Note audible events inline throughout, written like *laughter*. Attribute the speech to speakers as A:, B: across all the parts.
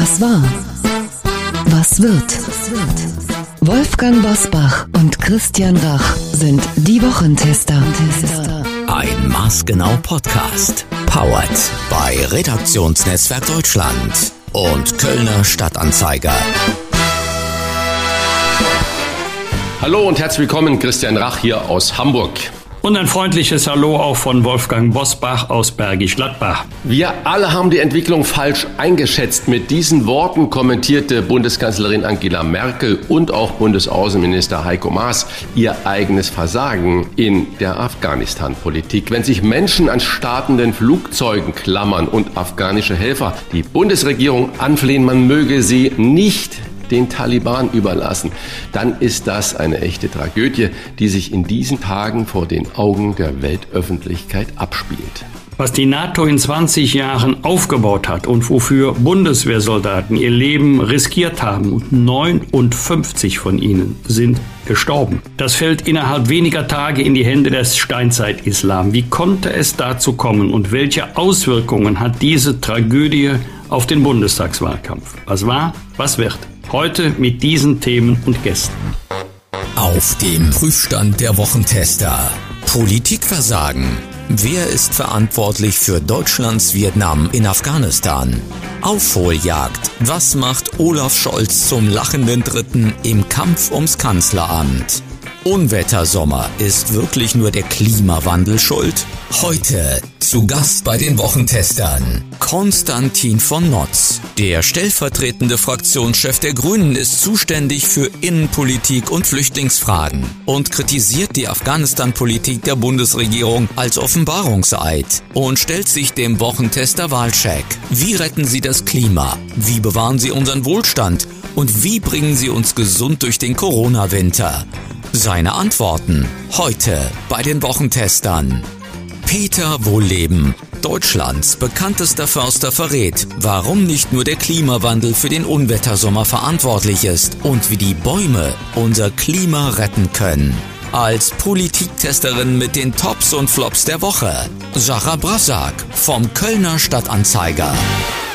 A: Was war? Was wird? Wolfgang Bosbach und Christian Rach sind die Wochentester.
B: Ein maßgenau Podcast. Powered bei Redaktionsnetzwerk Deutschland und Kölner Stadtanzeiger.
C: Hallo und herzlich willkommen, Christian Rach hier aus Hamburg.
D: Und ein freundliches Hallo auch von Wolfgang Bosbach aus Bergisch Gladbach.
C: Wir alle haben die Entwicklung falsch eingeschätzt. Mit diesen Worten kommentierte Bundeskanzlerin Angela Merkel und auch Bundesaußenminister Heiko Maas ihr eigenes Versagen in der Afghanistan-Politik. Wenn sich Menschen an startenden Flugzeugen klammern und afghanische Helfer die Bundesregierung anflehen, man möge sie nicht den Taliban überlassen, dann ist das eine echte Tragödie, die sich in diesen Tagen vor den Augen der Weltöffentlichkeit abspielt.
D: Was die NATO in 20 Jahren aufgebaut hat und wofür Bundeswehrsoldaten ihr Leben riskiert haben und 59 von ihnen sind gestorben. Das fällt innerhalb weniger Tage in die Hände des Steinzeit-Islam. Wie konnte es dazu kommen und welche Auswirkungen hat diese Tragödie auf den Bundestagswahlkampf? Was war, was wird? Heute mit diesen Themen und Gästen.
B: Auf dem Prüfstand der Wochentester. Politikversagen. Wer ist verantwortlich für Deutschlands Vietnam in Afghanistan? Aufholjagd. Was macht Olaf Scholz zum lachenden Dritten im Kampf ums Kanzleramt? Unwettersommer ist wirklich nur der Klimawandel schuld? Heute zu Gast bei den Wochentestern Konstantin von Notz. Der stellvertretende Fraktionschef der Grünen ist zuständig für Innenpolitik und Flüchtlingsfragen und kritisiert die Afghanistan-Politik der Bundesregierung als Offenbarungseid und stellt sich dem Wochentester Wahlcheck. Wie retten Sie das Klima? Wie bewahren Sie unseren Wohlstand? Und wie bringen Sie uns gesund durch den Corona-Winter? Seine Antworten heute bei den Wochentestern. Peter Wohlleben, Deutschlands bekanntester Förster verrät, warum nicht nur der Klimawandel für den Unwettersommer verantwortlich ist und wie die Bäume unser Klima retten können. Als Politiktesterin mit den Tops und Flops der Woche, Sarah Brassak vom Kölner Stadtanzeiger.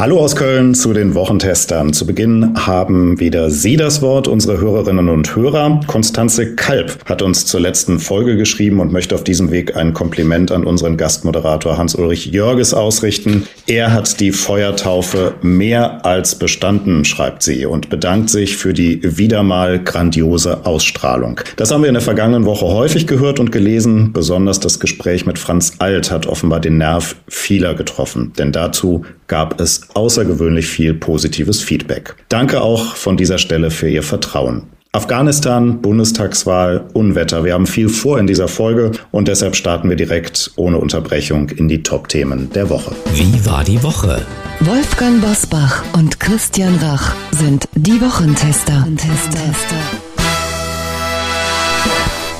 E: Hallo aus Köln zu den Wochentestern. Zu Beginn haben wieder Sie das Wort, unsere Hörerinnen und Hörer. Konstanze Kalb hat uns zur letzten Folge geschrieben und möchte auf diesem Weg ein Kompliment an unseren Gastmoderator Hans-Ulrich Jörges ausrichten. Er hat die Feuertaufe mehr als bestanden, schreibt sie, und bedankt sich für die wieder mal grandiose Ausstrahlung. Das haben wir in der vergangenen Woche häufig gehört und gelesen. Besonders das Gespräch mit Franz Alt hat offenbar den Nerv vieler getroffen, denn dazu gab es außergewöhnlich viel positives Feedback. Danke auch von dieser Stelle für Ihr Vertrauen. Afghanistan, Bundestagswahl, Unwetter. Wir haben viel vor in dieser Folge und deshalb starten wir direkt ohne Unterbrechung in die Top-Themen der Woche.
B: Wie war die Woche?
A: Wolfgang Bosbach und Christian Rach sind die Wochentester. Wochentester.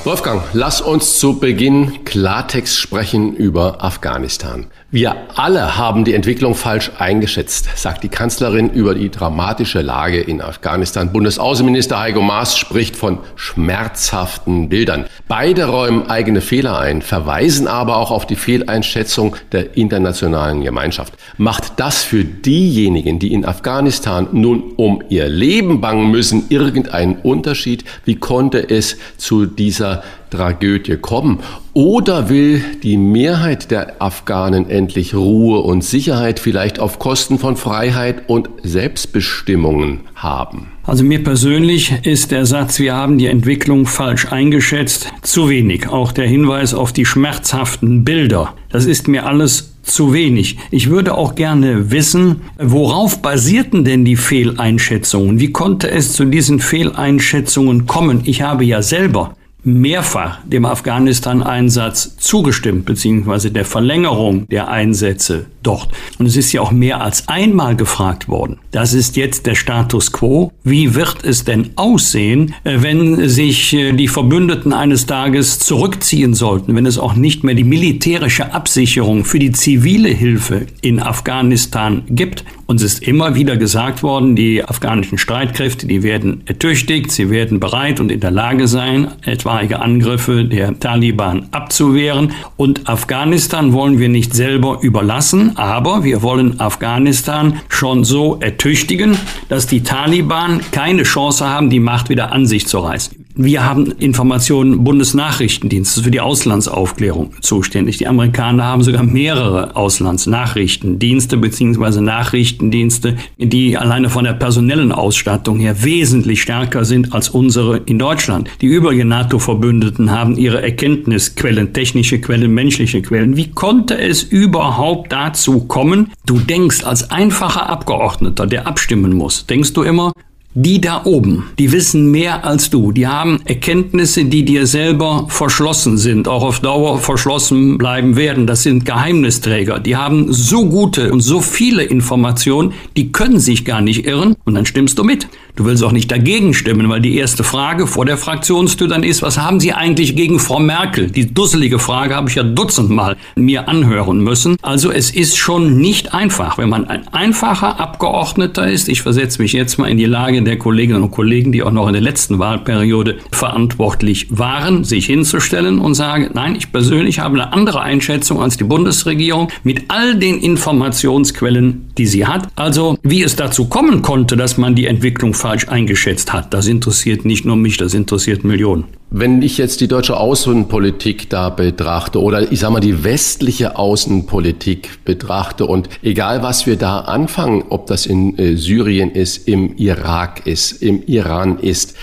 C: Wolfgang, lass uns zu Beginn Klartext sprechen über Afghanistan. Wir alle haben die Entwicklung falsch eingeschätzt, sagt die Kanzlerin über die dramatische Lage in Afghanistan. Bundesaußenminister Heiko Maas spricht von schmerzhaften Bildern. Beide räumen eigene Fehler ein, verweisen aber auch auf die Fehleinschätzung der internationalen Gemeinschaft. Macht das für diejenigen, die in Afghanistan nun um ihr Leben bangen müssen, irgendeinen Unterschied? Wie konnte es zu dieser Tragödie kommen? Oder will die Mehrheit der Afghanen endlich Ruhe und Sicherheit vielleicht auf Kosten von Freiheit und Selbstbestimmungen haben?
D: Also mir persönlich ist der Satz, wir haben die Entwicklung falsch eingeschätzt, zu wenig. Auch der Hinweis auf die schmerzhaften Bilder, das ist mir alles zu wenig. Ich würde auch gerne wissen, worauf basierten denn die Fehleinschätzungen? Wie konnte es zu diesen Fehleinschätzungen kommen? Ich habe ja selber mehrfach dem Afghanistan-Einsatz zugestimmt, beziehungsweise der Verlängerung der Einsätze dort. Und es ist ja auch mehr als einmal gefragt worden. Das ist jetzt der Status quo. Wie wird es denn aussehen, äh, wenn sich äh, die Verbündeten eines Tages zurückziehen sollten, wenn es auch nicht mehr die militärische Absicherung für die zivile Hilfe in Afghanistan gibt? Uns ist immer wieder gesagt worden, die afghanischen Streitkräfte, die werden ertüchtigt, sie werden bereit und in der Lage sein, etwaige Angriffe der Taliban abzuwehren. Und Afghanistan wollen wir nicht selber überlassen, aber wir wollen Afghanistan schon so ertüchtigen, dass die Taliban keine Chance haben, die Macht wieder an sich zu reißen. Wir haben Informationen Bundesnachrichtendienstes für die Auslandsaufklärung zuständig. Die Amerikaner haben sogar mehrere Auslandsnachrichtendienste bzw. Nachrichtendienste, die alleine von der personellen Ausstattung her wesentlich stärker sind als unsere in Deutschland. Die übrigen NATO-Verbündeten haben ihre Erkenntnisquellen, technische Quellen, menschliche Quellen. Wie konnte es überhaupt dazu kommen? Du denkst als einfacher Abgeordneter, der abstimmen muss, denkst du immer, die da oben, die wissen mehr als du. Die haben Erkenntnisse, die dir selber verschlossen sind, auch auf Dauer verschlossen bleiben werden. Das sind Geheimnisträger. Die haben so gute und so viele Informationen, die können sich gar nicht irren. Und dann stimmst du mit. Du willst auch nicht dagegen stimmen, weil die erste Frage vor der Fraktionstür dann ist, was haben Sie eigentlich gegen Frau Merkel? Die dusselige Frage habe ich ja dutzendmal mir anhören müssen. Also es ist schon nicht einfach, wenn man ein einfacher Abgeordneter ist. Ich versetze mich jetzt mal in die Lage der Kolleginnen und Kollegen, die auch noch in der letzten Wahlperiode verantwortlich waren, sich hinzustellen und sagen, nein, ich persönlich habe eine andere Einschätzung als die Bundesregierung mit all den Informationsquellen, die sie hat. Also wie es dazu kommen konnte, dass man die Entwicklung falsch eingeschätzt hat. Das interessiert nicht nur mich, das interessiert Millionen.
C: Wenn ich jetzt die deutsche Außenpolitik da betrachte oder ich sage mal die westliche Außenpolitik betrachte und egal was wir da anfangen, ob das in äh, Syrien ist, im Irak ist, im Iran ist,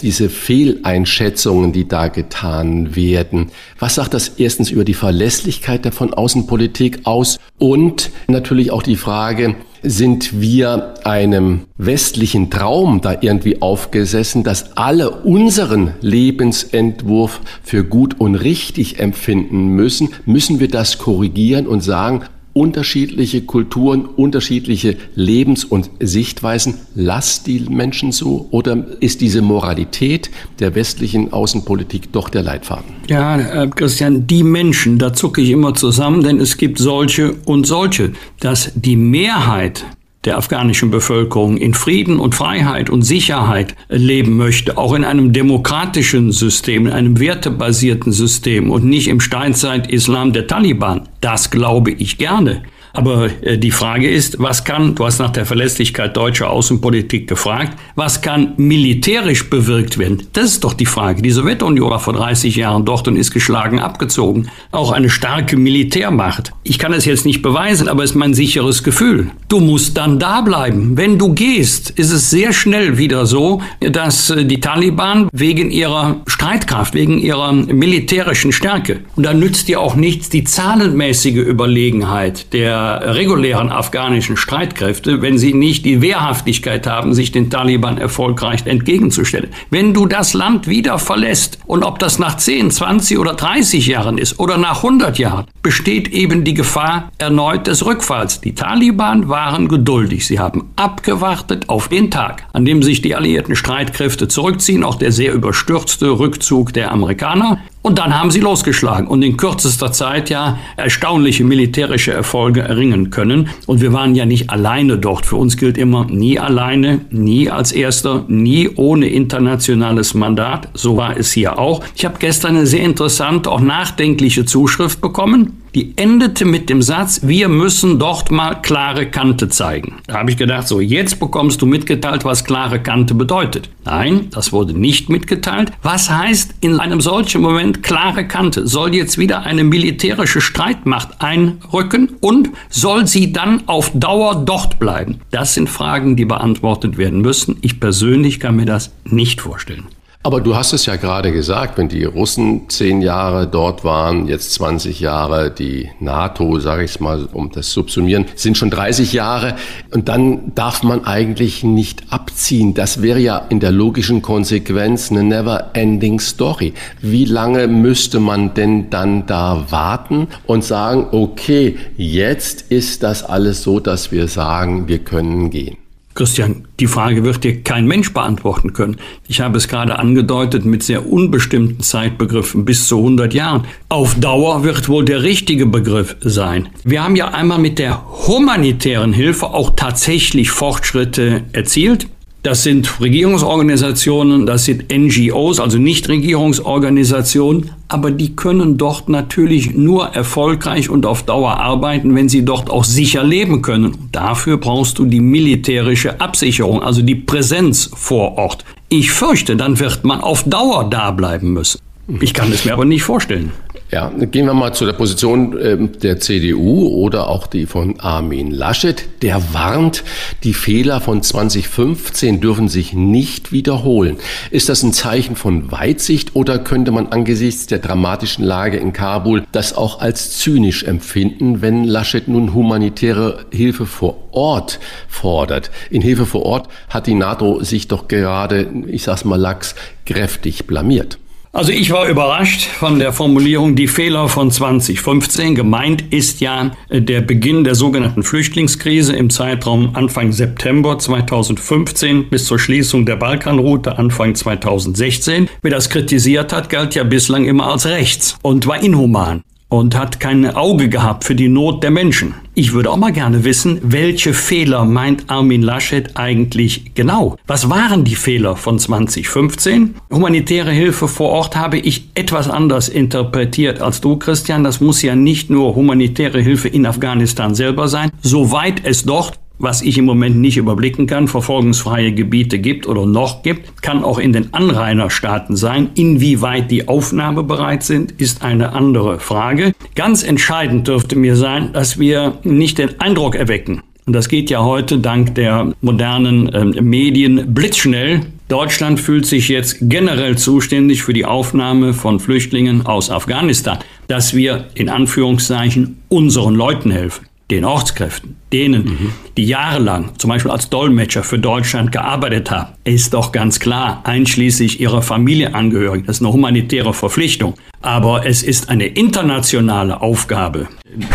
C: diese Fehleinschätzungen, die da getan werden. Was sagt das erstens über die Verlässlichkeit der von Außenpolitik aus? Und natürlich auch die Frage, sind wir einem westlichen Traum da irgendwie aufgesessen, dass alle unseren Lebensentwurf für gut und richtig empfinden müssen? Müssen wir das korrigieren und sagen, unterschiedliche Kulturen, unterschiedliche Lebens- und Sichtweisen. Lasst die Menschen so? Oder ist diese Moralität der westlichen Außenpolitik doch der Leitfaden?
D: Ja, äh, Christian, die Menschen, da zucke ich immer zusammen, denn es gibt solche und solche. Dass die Mehrheit der afghanischen Bevölkerung in Frieden und Freiheit und Sicherheit leben möchte, auch in einem demokratischen System, in einem wertebasierten System und nicht im Steinzeit-Islam der Taliban. Das glaube ich gerne. Aber äh, die Frage ist, was kann, du hast nach der Verlässlichkeit deutscher Außenpolitik gefragt, was kann militärisch bewirkt werden? Das ist doch die Frage. Die Sowjetunion war vor 30 Jahren dort und ist geschlagen abgezogen. Auch eine starke Militärmacht. Ich kann es jetzt nicht beweisen, aber es ist mein sicheres Gefühl. Du musst dann da bleiben. Wenn du gehst, ist es sehr schnell wieder so, dass äh, die Taliban wegen ihrer Streitkraft, wegen ihrer militärischen Stärke, und da nützt dir auch nichts die zahlenmäßige Überlegenheit der regulären afghanischen Streitkräfte, wenn sie nicht die Wehrhaftigkeit haben, sich den Taliban erfolgreich entgegenzustellen. Wenn du das Land wieder verlässt, und ob das nach 10, 20 oder 30 Jahren ist oder nach 100 Jahren, besteht eben die Gefahr erneut des Rückfalls. Die Taliban waren geduldig. Sie haben abgewartet auf den Tag, an dem sich die alliierten Streitkräfte zurückziehen, auch der sehr überstürzte Rückzug der Amerikaner. Und dann haben sie losgeschlagen und in kürzester Zeit ja erstaunliche militärische Erfolge erringen können. Und wir waren ja nicht alleine dort. Für uns gilt immer nie alleine, nie als Erster, nie ohne internationales Mandat. So war es hier auch. Ich habe gestern eine sehr interessante, auch nachdenkliche Zuschrift bekommen die endete mit dem Satz, wir müssen dort mal klare Kante zeigen. Da habe ich gedacht, so jetzt bekommst du mitgeteilt, was klare Kante bedeutet. Nein, das wurde nicht mitgeteilt. Was heißt in einem solchen Moment klare Kante? Soll jetzt wieder eine militärische Streitmacht einrücken und soll sie dann auf Dauer dort bleiben? Das sind Fragen, die beantwortet werden müssen. Ich persönlich kann mir das nicht vorstellen.
C: Aber du hast es ja gerade gesagt, wenn die Russen zehn Jahre dort waren, jetzt 20 Jahre, die NATO, sage ich mal, um das subsumieren, sind schon 30 Jahre. Und dann darf man eigentlich nicht abziehen. Das wäre ja in der logischen Konsequenz eine never-ending Story. Wie lange müsste man denn dann da warten und sagen, okay, jetzt ist das alles so, dass wir sagen, wir können gehen?
D: Christian, die Frage wird dir kein Mensch beantworten können. Ich habe es gerade angedeutet mit sehr unbestimmten Zeitbegriffen bis zu 100 Jahren. Auf Dauer wird wohl der richtige Begriff sein. Wir haben ja einmal mit der humanitären Hilfe auch tatsächlich Fortschritte erzielt. Das sind Regierungsorganisationen, das sind NGOs, also Nichtregierungsorganisationen, aber die können dort natürlich nur erfolgreich und auf Dauer arbeiten, wenn sie dort auch sicher leben können. Dafür brauchst du die militärische Absicherung, also die Präsenz vor Ort. Ich fürchte, dann wird man auf Dauer da bleiben müssen. Ich kann es mir aber nicht vorstellen.
C: Ja, gehen wir mal zu der Position äh, der CDU oder auch die von Armin Laschet. Der warnt, die Fehler von 2015 dürfen sich nicht wiederholen. Ist das ein Zeichen von Weitsicht oder könnte man angesichts der dramatischen Lage in Kabul das auch als zynisch empfinden, wenn Laschet nun humanitäre Hilfe vor Ort fordert? In Hilfe vor Ort hat die NATO sich doch gerade, ich sag's mal lax, kräftig blamiert.
D: Also ich war überrascht von der Formulierung die Fehler von 2015. Gemeint ist ja äh, der Beginn der sogenannten Flüchtlingskrise im Zeitraum Anfang September 2015 bis zur Schließung der Balkanroute Anfang 2016. Wer das kritisiert hat, galt ja bislang immer als rechts und war inhuman und hat kein Auge gehabt für die Not der Menschen. Ich würde auch mal gerne wissen, welche Fehler meint Armin Laschet eigentlich genau? Was waren die Fehler von 2015? Humanitäre Hilfe vor Ort habe ich etwas anders interpretiert als du, Christian. Das muss ja nicht nur humanitäre Hilfe in Afghanistan selber sein. Soweit es dort was ich im Moment nicht überblicken kann, verfolgungsfreie Gebiete gibt oder noch gibt, kann auch in den Anrainerstaaten sein. Inwieweit die Aufnahme bereit sind, ist eine andere Frage. Ganz entscheidend dürfte mir sein, dass wir nicht den Eindruck erwecken, und das geht ja heute dank der modernen äh, Medien blitzschnell. Deutschland fühlt sich jetzt generell zuständig für die Aufnahme von Flüchtlingen aus Afghanistan, dass wir in Anführungszeichen unseren Leuten helfen den Ortskräften, denen, mhm. die jahrelang zum Beispiel als Dolmetscher für Deutschland gearbeitet haben, ist doch ganz klar, einschließlich ihrer Familienangehörigen, das ist eine humanitäre Verpflichtung. Aber es ist eine internationale Aufgabe,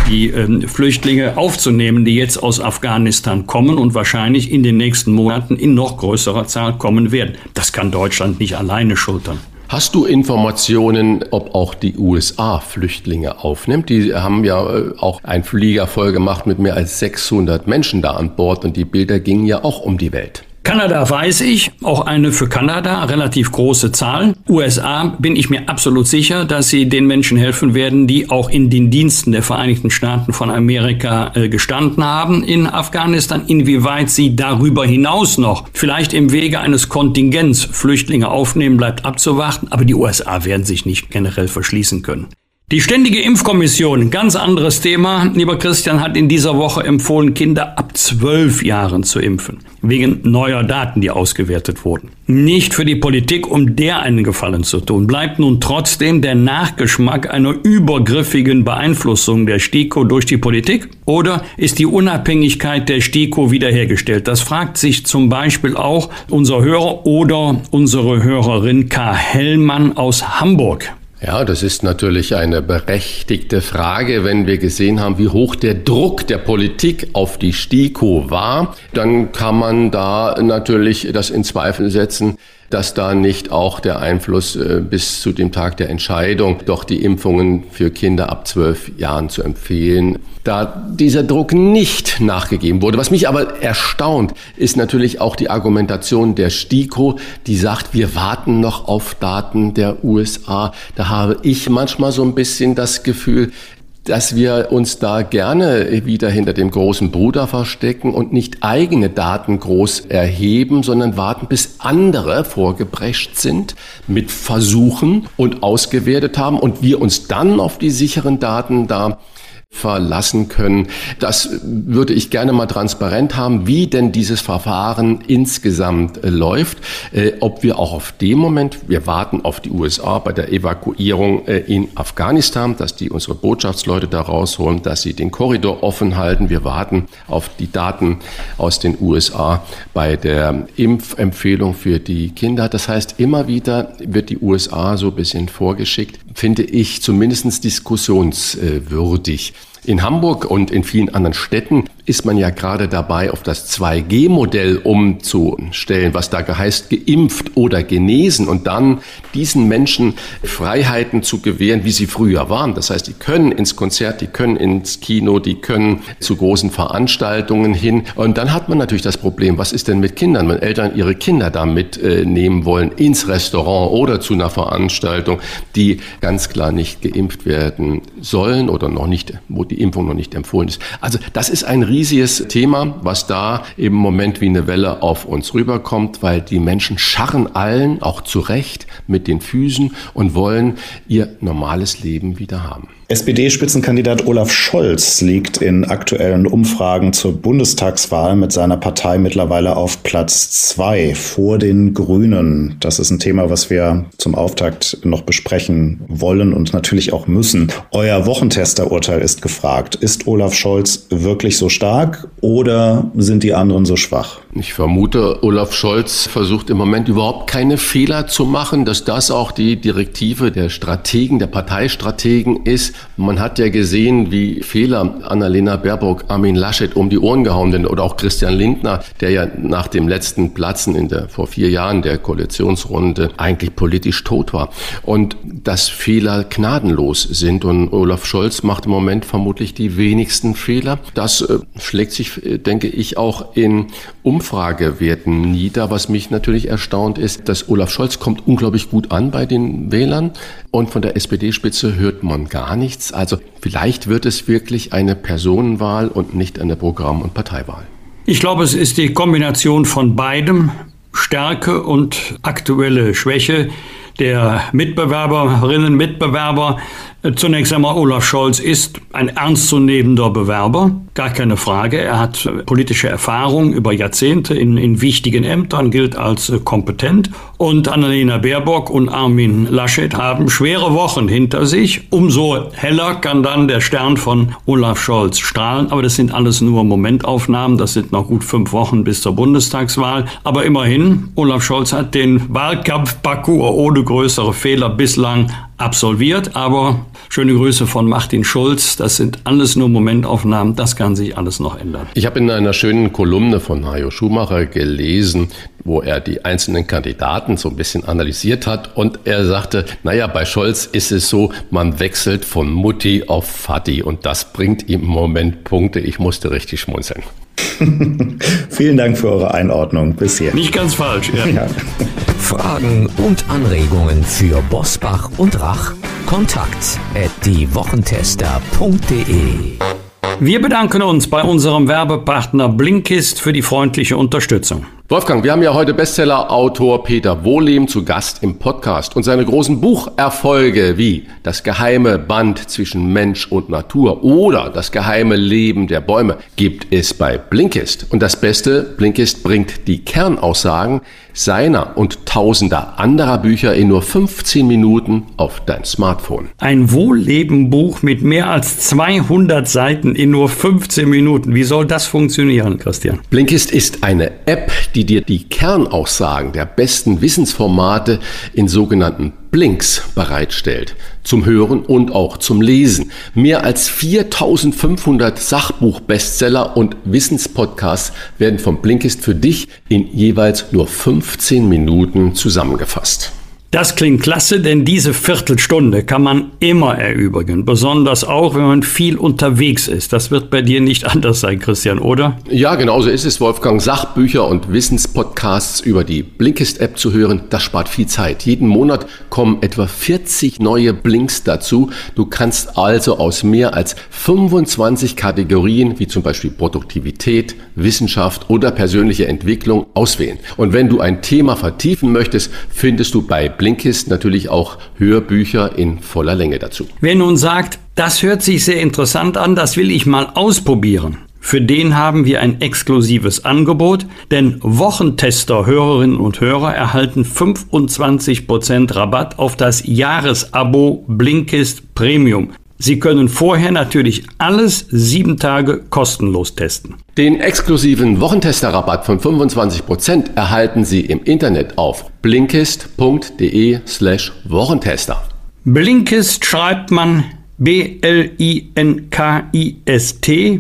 D: die ähm, Flüchtlinge aufzunehmen, die jetzt aus Afghanistan kommen und wahrscheinlich in den nächsten Monaten in noch größerer Zahl kommen werden. Das kann Deutschland nicht alleine schultern.
C: Hast du Informationen, ob auch die USA Flüchtlinge aufnimmt? Die haben ja äh, auch einen Flieger voll gemacht mit mehr als 600 Menschen da an Bord und die Bilder gingen ja auch um die Welt.
D: Kanada weiß ich, auch eine für Kanada relativ große Zahl. USA bin ich mir absolut sicher, dass sie den Menschen helfen werden, die auch in den Diensten der Vereinigten Staaten von Amerika äh, gestanden haben in Afghanistan. Inwieweit sie darüber hinaus noch vielleicht im Wege eines Kontingents Flüchtlinge aufnehmen, bleibt abzuwarten. Aber die USA werden sich nicht generell verschließen können. Die Ständige Impfkommission, ganz anderes Thema. Lieber Christian hat in dieser Woche empfohlen, Kinder ab zwölf Jahren zu impfen. Wegen neuer Daten, die ausgewertet wurden. Nicht für die Politik, um der einen Gefallen zu tun. Bleibt nun trotzdem der Nachgeschmack einer übergriffigen Beeinflussung der STIKO durch die Politik? Oder ist die Unabhängigkeit der STIKO wiederhergestellt? Das fragt sich zum Beispiel auch unser Hörer oder unsere Hörerin K. Hellmann aus Hamburg.
C: Ja, das ist natürlich eine berechtigte Frage. Wenn wir gesehen haben, wie hoch der Druck der Politik auf die STIKO war, dann kann man da natürlich das in Zweifel setzen, dass da nicht auch der Einfluss äh, bis zu dem Tag der Entscheidung, doch die Impfungen für Kinder ab zwölf Jahren zu empfehlen, da dieser Druck nicht nachgegeben wurde. Was mich aber erstaunt, ist natürlich auch die Argumentation der STIKO, die sagt, wir warten noch auf Daten der USA. Da habe ich manchmal so ein bisschen das Gefühl, dass wir uns da gerne wieder hinter dem großen Bruder verstecken und nicht eigene Daten groß erheben, sondern warten, bis andere vorgebrecht sind mit Versuchen und ausgewertet haben und wir uns dann auf die sicheren Daten da verlassen können. Das würde ich gerne mal transparent haben, wie denn dieses Verfahren insgesamt äh, läuft, äh, ob wir auch auf dem Moment, wir warten auf die USA bei der Evakuierung äh, in Afghanistan, dass die unsere Botschaftsleute da rausholen, dass sie den Korridor offen halten. Wir warten auf die Daten aus den USA bei der Impfempfehlung für die Kinder. Das heißt, immer wieder wird die USA so ein bisschen vorgeschickt, finde ich zumindest diskussionswürdig. In Hamburg und in vielen anderen Städten ist man ja gerade dabei, auf das 2G-Modell umzustellen, was da heißt, geimpft oder genesen und dann diesen Menschen Freiheiten zu gewähren, wie sie früher waren. Das heißt, die können ins Konzert, die können ins Kino, die können zu großen Veranstaltungen hin. Und dann hat man natürlich das Problem, was ist denn mit Kindern, wenn Eltern ihre Kinder da mitnehmen wollen ins Restaurant oder zu einer Veranstaltung, die ganz klar nicht geimpft werden sollen oder noch nicht, wo die Impfung noch nicht empfohlen ist. Also das ist ein riesiges Thema, was da im Moment wie eine Welle auf uns rüberkommt, weil die Menschen scharren allen, auch zu Recht, mit den Füßen und wollen ihr normales Leben wieder haben.
E: SPD-Spitzenkandidat Olaf Scholz liegt in aktuellen Umfragen zur Bundestagswahl mit seiner Partei mittlerweile auf Platz zwei vor den Grünen. Das ist ein Thema, was wir zum Auftakt noch besprechen wollen und natürlich auch müssen. Euer Wochentesterurteil ist gefragt. Ist Olaf Scholz wirklich so stark oder sind die anderen so schwach?
C: Ich vermute, Olaf Scholz versucht im Moment überhaupt keine Fehler zu machen, dass das auch die Direktive der Strategen, der Parteistrategen ist. Man hat ja gesehen, wie Fehler Annalena Baerbock, Armin Laschet um die Ohren gehauen sind oder auch Christian Lindner, der ja nach dem letzten Platzen in der, vor vier Jahren der Koalitionsrunde eigentlich politisch tot war. Und dass Fehler gnadenlos sind und Olaf Scholz macht im Moment vermutlich die wenigsten Fehler. Das äh, schlägt sich, äh, denke ich, auch in Umfragewerten nieder. Was mich natürlich erstaunt ist, dass Olaf Scholz kommt unglaublich gut an bei den Wählern und von der SPD-Spitze hört man gar nichts. Also vielleicht wird es wirklich eine Personenwahl und nicht eine Programm- und Parteiwahl.
D: Ich glaube, es ist die Kombination von beidem, Stärke und aktuelle Schwäche der Mitbewerberinnen, Mitbewerber. Zunächst einmal, Olaf Scholz ist ein ernstzunehmender Bewerber, gar keine Frage. Er hat politische Erfahrung über Jahrzehnte in, in wichtigen Ämtern, gilt als kompetent. Und Annalena Baerbock und Armin Laschet haben schwere Wochen hinter sich. Umso heller kann dann der Stern von Olaf Scholz strahlen. Aber das sind alles nur Momentaufnahmen. Das sind noch gut fünf Wochen bis zur Bundestagswahl. Aber immerhin, Olaf Scholz hat den Wahlkampfparcours ohne größere Fehler bislang absolviert. Aber schöne Grüße von Martin Schulz. Das sind alles nur Momentaufnahmen. Das kann sich alles noch ändern.
C: Ich habe in einer schönen Kolumne von Hajo Schumacher gelesen, wo er die einzelnen Kandidaten so ein bisschen analysiert hat. Und er sagte, naja, bei Scholz ist es so, man wechselt von Mutti auf Vati. Und das bringt ihm im Moment Punkte. Ich musste richtig schmunzeln. *laughs*
E: Vielen Dank für eure Einordnung bisher.
D: Nicht ganz falsch, ja. ja.
B: Fragen und Anregungen für Bosbach und Rach? Kontakt at diewochentester.de
D: Wir bedanken uns bei unserem Werbepartner Blinkist für die freundliche Unterstützung.
C: Wolfgang, wir haben ja heute Bestseller-Autor Peter Wohlehm zu Gast im Podcast und seine großen Bucherfolge wie Das geheime Band zwischen Mensch und Natur oder Das geheime Leben der Bäume gibt es bei Blinkist. Und das Beste, Blinkist bringt die Kernaussagen seiner und tausender anderer Bücher in nur 15 Minuten auf dein Smartphone.
D: Ein Wohlleben-Buch mit mehr als 200 Seiten in nur 15 Minuten. Wie soll das funktionieren, Christian?
C: Blinkist ist eine App, die dir die Kernaussagen der besten Wissensformate in sogenannten Blinks bereitstellt, zum Hören und auch zum Lesen. Mehr als 4500 Sachbuch-Bestseller und Wissenspodcasts werden vom Blinkist für dich in jeweils nur 15 Minuten zusammengefasst.
D: Das klingt klasse, denn diese Viertelstunde kann man immer erübrigen, besonders auch, wenn man viel unterwegs ist. Das wird bei dir nicht *laughs* anders sein, Christian, oder?
C: Ja, genauso ist es, Wolfgang. Sachbücher und Wissenspodcasts über die Blinkist-App zu hören, das spart viel Zeit. Jeden Monat kommen etwa 40 neue Blinks dazu. Du kannst also aus mehr als 25 Kategorien, wie zum Beispiel Produktivität, Wissenschaft oder persönliche Entwicklung, auswählen. Und wenn du ein Thema vertiefen möchtest, findest du bei Blinkist natürlich auch Hörbücher in voller Länge dazu.
D: Wer nun sagt, das hört sich sehr interessant an, das will ich mal ausprobieren. Für den haben wir ein exklusives Angebot, denn Wochentester, Hörerinnen und Hörer erhalten 25% Rabatt auf das Jahresabo Blinkist Premium. Sie können vorher natürlich alles sieben Tage kostenlos testen.
C: Den exklusiven Wochentester-Rabatt von 25% erhalten Sie im Internet auf blinkist.de slash Wochentester.
D: Blinkist schreibt man B-L-I-N-K-I-S-T.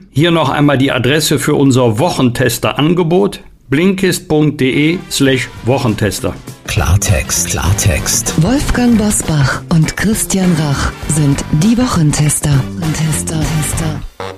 D: Hier noch einmal die Adresse für unser Wochentester-Angebot blinkist.de slash Wochentester.
B: Klartext, Klartext.
A: Wolfgang Bosbach und Christian Rach sind die Wochentester. Tester, Tester.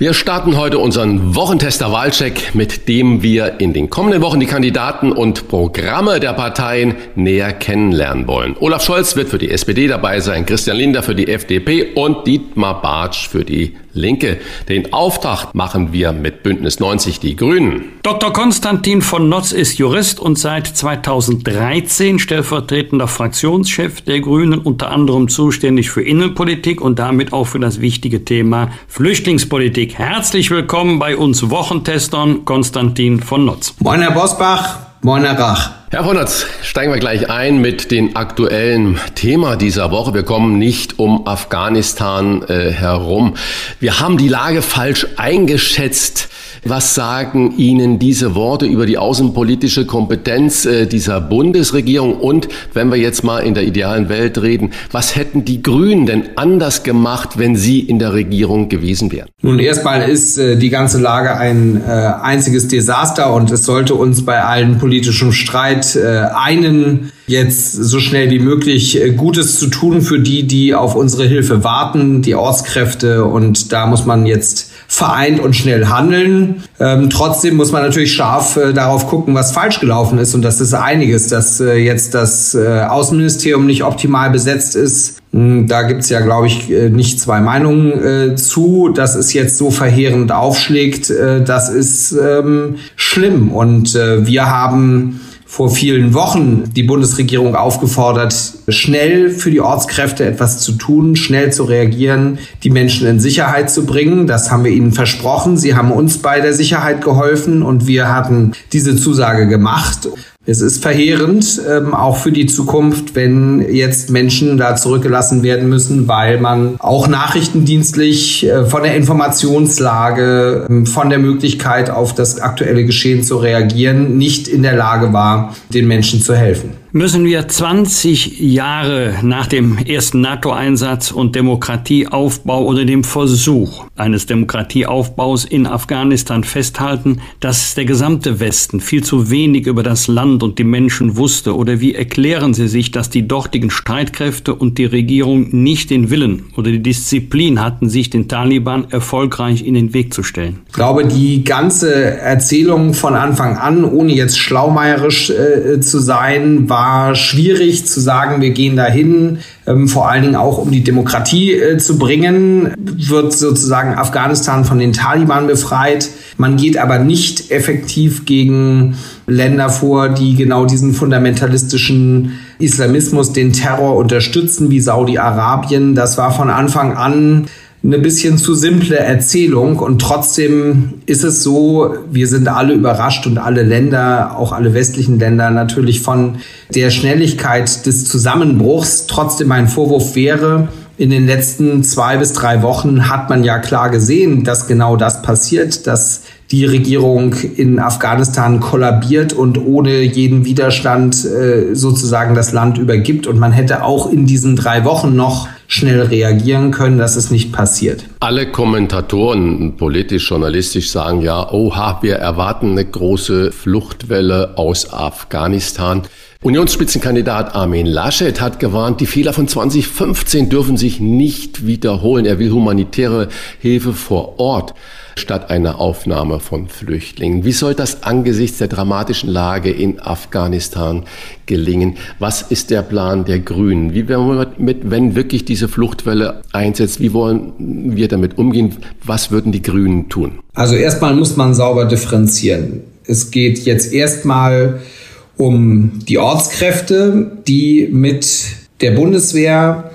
C: Wir starten heute unseren Wochentester Wahlcheck, mit dem wir in den kommenden Wochen die Kandidaten und Programme der Parteien näher kennenlernen wollen. Olaf Scholz wird für die SPD dabei sein, Christian Linder für die FDP und Dietmar Bartsch für die Linke. Den Auftrag machen wir mit Bündnis 90 Die Grünen.
D: Dr. Konstantin von Notz ist Jurist und seit 2013 stellvertretender Fraktionschef der Grünen, unter anderem zuständig für Innenpolitik und damit auch für das wichtige Thema Flüchtlingspolitik. Herzlich willkommen bei uns Wochentestern Konstantin von Notz.
F: Moin Herr Bosbach, moin Herr Rach.
C: Herr Vonnertz, steigen wir gleich ein mit dem aktuellen Thema dieser Woche. Wir kommen nicht um Afghanistan äh, herum. Wir haben die Lage falsch eingeschätzt. Was sagen Ihnen diese Worte über die außenpolitische Kompetenz äh, dieser Bundesregierung? Und wenn wir jetzt mal in der idealen Welt reden, was hätten die Grünen denn anders gemacht, wenn sie in der Regierung gewesen wären?
F: Nun, erstmal ist äh, die ganze Lage ein äh, einziges Desaster und es sollte uns bei allen politischen Streit äh, einen jetzt so schnell wie möglich äh, Gutes zu tun für die, die auf unsere Hilfe warten, die Ortskräfte. Und da muss man jetzt vereint und schnell handeln. Ähm, trotzdem muss man natürlich scharf äh, darauf gucken, was falsch gelaufen ist. Und das ist einiges, dass äh, jetzt das äh, Außenministerium nicht optimal besetzt ist. Hm, da gibt's ja, glaube ich, äh, nicht zwei Meinungen äh, zu. Dass es jetzt so verheerend aufschlägt, äh, das ist ähm, schlimm. Und wir haben vor vielen Wochen die Bundesregierung aufgefordert, schnell für die Ortskräfte etwas zu tun, schnell zu reagieren, die Menschen in Sicherheit zu bringen. Das haben wir ihnen versprochen. Sie haben uns bei der Sicherheit geholfen und wir hatten diese Zusage gemacht. Es ist verheerend, ähm, auch für die Zukunft, wenn jetzt Menschen da zurückgelassen werden müssen, weil man auch nachrichtendienstlich äh, von der Informationslage, äh, von der Möglichkeit auf das aktuelle Geschehen zu reagieren, nicht in der Lage war, den Menschen zu helfen
D: müssen wir 20 Jahre nach dem ersten NATO-Einsatz und Demokratieaufbau oder dem Versuch eines Demokratieaufbaus in Afghanistan festhalten, dass der gesamte Westen viel zu wenig über das Land und die Menschen wusste? Oder wie erklären Sie sich, dass die dortigen Streitkräfte und die Regierung nicht den Willen oder die Disziplin hatten, sich den Taliban erfolgreich in den Weg zu stellen?
F: Ich glaube, die ganze Erzählung von Anfang an, ohne jetzt schlaumeierisch äh, zu sein, war war schwierig zu sagen, wir gehen dahin, ähm, vor allen Dingen auch um die Demokratie äh, zu bringen, wird sozusagen Afghanistan von den Taliban befreit. Man geht aber nicht effektiv gegen Länder vor, die genau diesen fundamentalistischen Islamismus, den Terror unterstützen, wie Saudi-Arabien. Das war von Anfang an eine bisschen zu simple Erzählung und trotzdem ist es so, wir sind alle überrascht und alle Länder, auch alle westlichen Länder natürlich von der Schnelligkeit des Zusammenbruchs. Trotzdem mein Vorwurf wäre, in den letzten zwei bis drei Wochen hat man ja klar gesehen, dass genau das passiert, dass die Regierung in Afghanistan kollabiert und ohne jeden Widerstand äh, sozusagen das Land übergibt. Und man hätte auch in diesen drei Wochen noch schnell reagieren können, dass es nicht passiert.
C: Alle Kommentatoren, politisch, journalistisch sagen ja, oha, wir erwarten eine große Fluchtwelle aus Afghanistan. Unionsspitzenkandidat Armin Laschet hat gewarnt, die Fehler von 2015 dürfen sich nicht wiederholen. Er will humanitäre Hilfe vor Ort statt einer Aufnahme von Flüchtlingen. Wie soll das angesichts der dramatischen Lage in Afghanistan gelingen? Was ist der Plan der Grünen? Wie werden wir mit, wenn wirklich diese Fluchtwelle einsetzt, wie wollen wir damit umgehen? Was würden die Grünen tun?
F: Also erstmal muss man sauber differenzieren. Es geht jetzt erstmal um die Ortskräfte, die mit der Bundeswehr,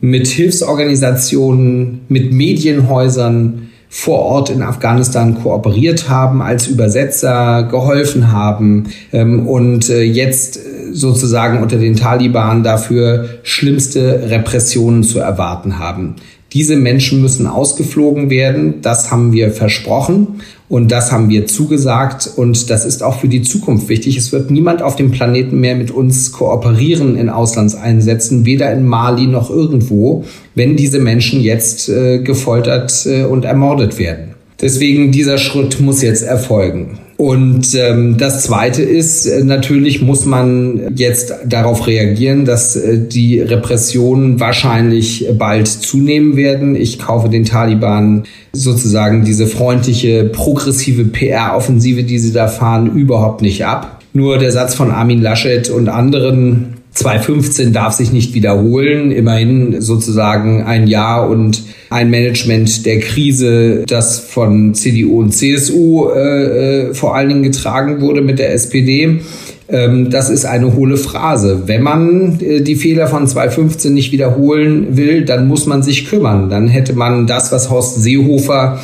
F: mit Hilfsorganisationen, mit Medienhäusern vor Ort in Afghanistan kooperiert haben, als Übersetzer geholfen haben ähm, und äh, jetzt sozusagen unter den Taliban dafür schlimmste Repressionen zu erwarten haben. Diese Menschen müssen ausgeflogen werden. Das haben wir versprochen und das haben wir zugesagt. Und das ist auch für die Zukunft wichtig. Es wird niemand auf dem Planeten mehr mit uns kooperieren in Auslandseinsätzen, weder in Mali noch irgendwo, wenn diese Menschen jetzt äh, gefoltert äh, und ermordet werden. Deswegen dieser Schritt muss jetzt erfolgen. Und ähm, das Zweite ist, äh, natürlich muss man jetzt darauf reagieren, dass äh, die Repressionen wahrscheinlich bald zunehmen werden. Ich kaufe den Taliban sozusagen diese freundliche, progressive PR-Offensive, die sie da fahren, überhaupt nicht ab. Nur der Satz von Armin Laschet und anderen 2015 darf sich nicht wiederholen. Immerhin sozusagen ein Jahr und ein Management der Krise, das von CDU und CSU äh, äh, vor allen Dingen getragen wurde mit der SPD. Ähm, das ist eine hohle Phrase. Wenn man äh, die Fehler von 2015 nicht wiederholen will, dann muss man sich kümmern. Dann hätte man das, was Horst Seehofer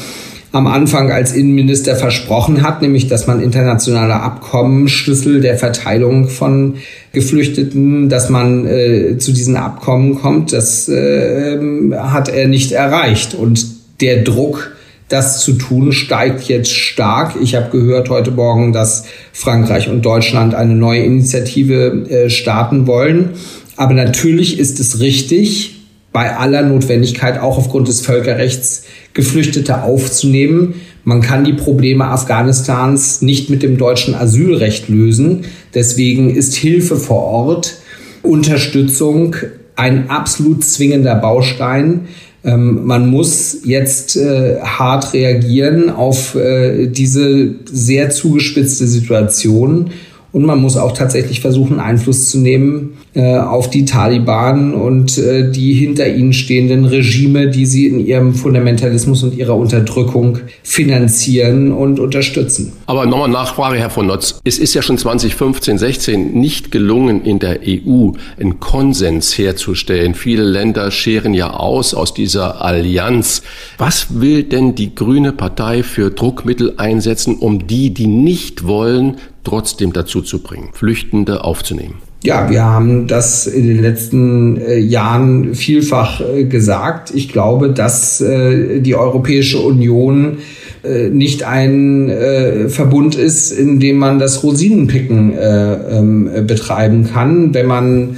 F: am Anfang als Innenminister versprochen hat, nämlich dass man internationale Abkommen, Schlüssel der Verteilung von Geflüchteten, dass man äh, zu diesen Abkommen kommt, das äh, hat er nicht erreicht. Und der Druck, das zu tun, steigt jetzt stark. Ich habe gehört heute Morgen, dass Frankreich und Deutschland eine neue Initiative äh, starten wollen. Aber natürlich ist es richtig, bei aller Notwendigkeit auch aufgrund des Völkerrechts Geflüchtete aufzunehmen. Man kann die Probleme Afghanistans nicht mit dem deutschen Asylrecht lösen. Deswegen ist Hilfe vor Ort, Unterstützung ein absolut zwingender Baustein. Ähm, man muss jetzt äh, hart reagieren auf äh, diese sehr zugespitzte Situation und man muss auch tatsächlich versuchen, Einfluss zu nehmen äh, auf die Taliban und äh, die hinter ihnen stehenden Regime, die sie in ihrem Fundamentalismus und ihrer Unterdrückung finanzieren und unterstützen.
C: Aber nochmal Nachfrage, Herr von Notz. Es ist ja schon 2015, 16 nicht gelungen, in der EU einen Konsens herzustellen. Viele Länder scheren ja aus aus dieser Allianz. Was will denn die Grüne Partei für Druckmittel einsetzen, um die, die nicht wollen, trotzdem dazu zu bringen, Flüchtende aufzunehmen?
F: Ja, wir haben das in den letzten äh, Jahren vielfach äh, gesagt. Ich glaube, dass äh, die Europäische Union äh, nicht ein äh, Verbund ist, in dem man das Rosinenpicken äh, ähm, betreiben kann. Wenn man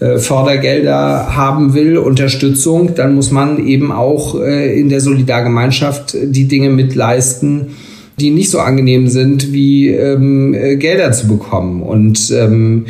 F: Fördergelder haben will, Unterstützung, dann muss man eben auch in der Solidargemeinschaft die Dinge mitleisten, die nicht so angenehm sind, wie ähm, Gelder zu bekommen. Und ähm,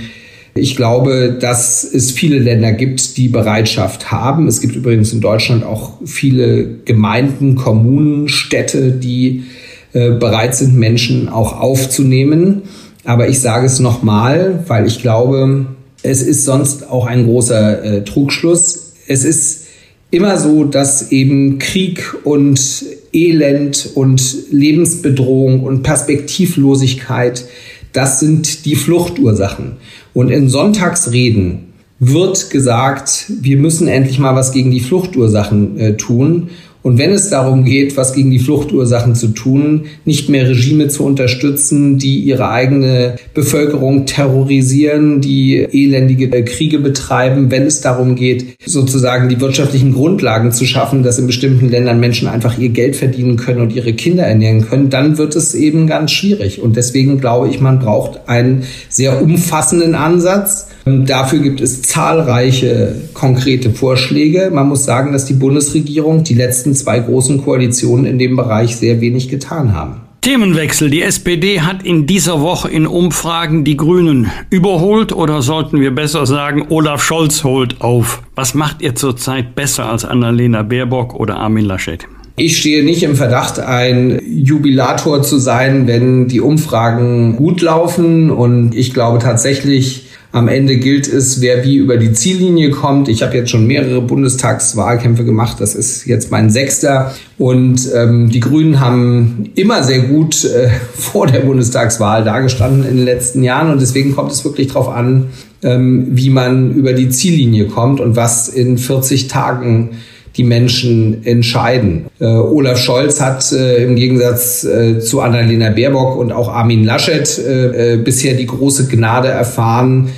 F: ich glaube, dass es viele Länder gibt, die Bereitschaft haben. Es gibt übrigens in Deutschland auch viele Gemeinden, Kommunen, Städte, die äh, bereit sind, Menschen auch aufzunehmen. Aber ich sage es nochmal, weil ich glaube, es ist sonst auch ein großer äh, Trugschluss. Es ist immer so, dass eben Krieg und Elend und Lebensbedrohung und Perspektivlosigkeit, das sind die Fluchtursachen. Und in Sonntagsreden wird gesagt, wir müssen endlich mal was gegen die Fluchtursachen äh, tun. Und wenn es darum geht, was gegen die Fluchtursachen zu tun, nicht mehr Regime zu unterstützen, die ihre eigene Bevölkerung terrorisieren, die elendige Kriege betreiben, wenn es darum geht, sozusagen die wirtschaftlichen Grundlagen zu schaffen, dass in bestimmten Ländern Menschen einfach ihr Geld verdienen können und ihre Kinder ernähren können, dann wird es eben ganz schwierig. Und deswegen glaube ich, man braucht einen sehr umfassenden Ansatz. Dafür gibt es zahlreiche konkrete Vorschläge. Man muss sagen, dass die Bundesregierung die letzten zwei großen Koalitionen in dem Bereich sehr wenig getan haben.
D: Themenwechsel. Die SPD hat in dieser Woche in Umfragen die Grünen überholt oder sollten wir besser sagen, Olaf Scholz holt auf. Was macht ihr zurzeit besser als Annalena Baerbock oder Armin Laschet?
F: Ich stehe nicht im Verdacht, ein Jubilator zu sein, wenn die Umfragen gut laufen. Und ich glaube tatsächlich, am Ende gilt es, wer wie über die Ziellinie kommt. Ich habe jetzt schon mehrere Bundestagswahlkämpfe gemacht. Das ist jetzt mein sechster. Und ähm, die Grünen haben immer sehr gut äh, *laughs* vor der Bundestagswahl dargestanden in den letzten Jahren. Und deswegen kommt es wirklich darauf an, ähm, wie man über die Ziellinie kommt und was in 40 Tagen die Menschen entscheiden. Äh, Olaf Scholz hat äh, im Gegensatz äh, zu Annalena Baerbock und auch Armin Laschet äh, äh, bisher die große Gnade erfahren,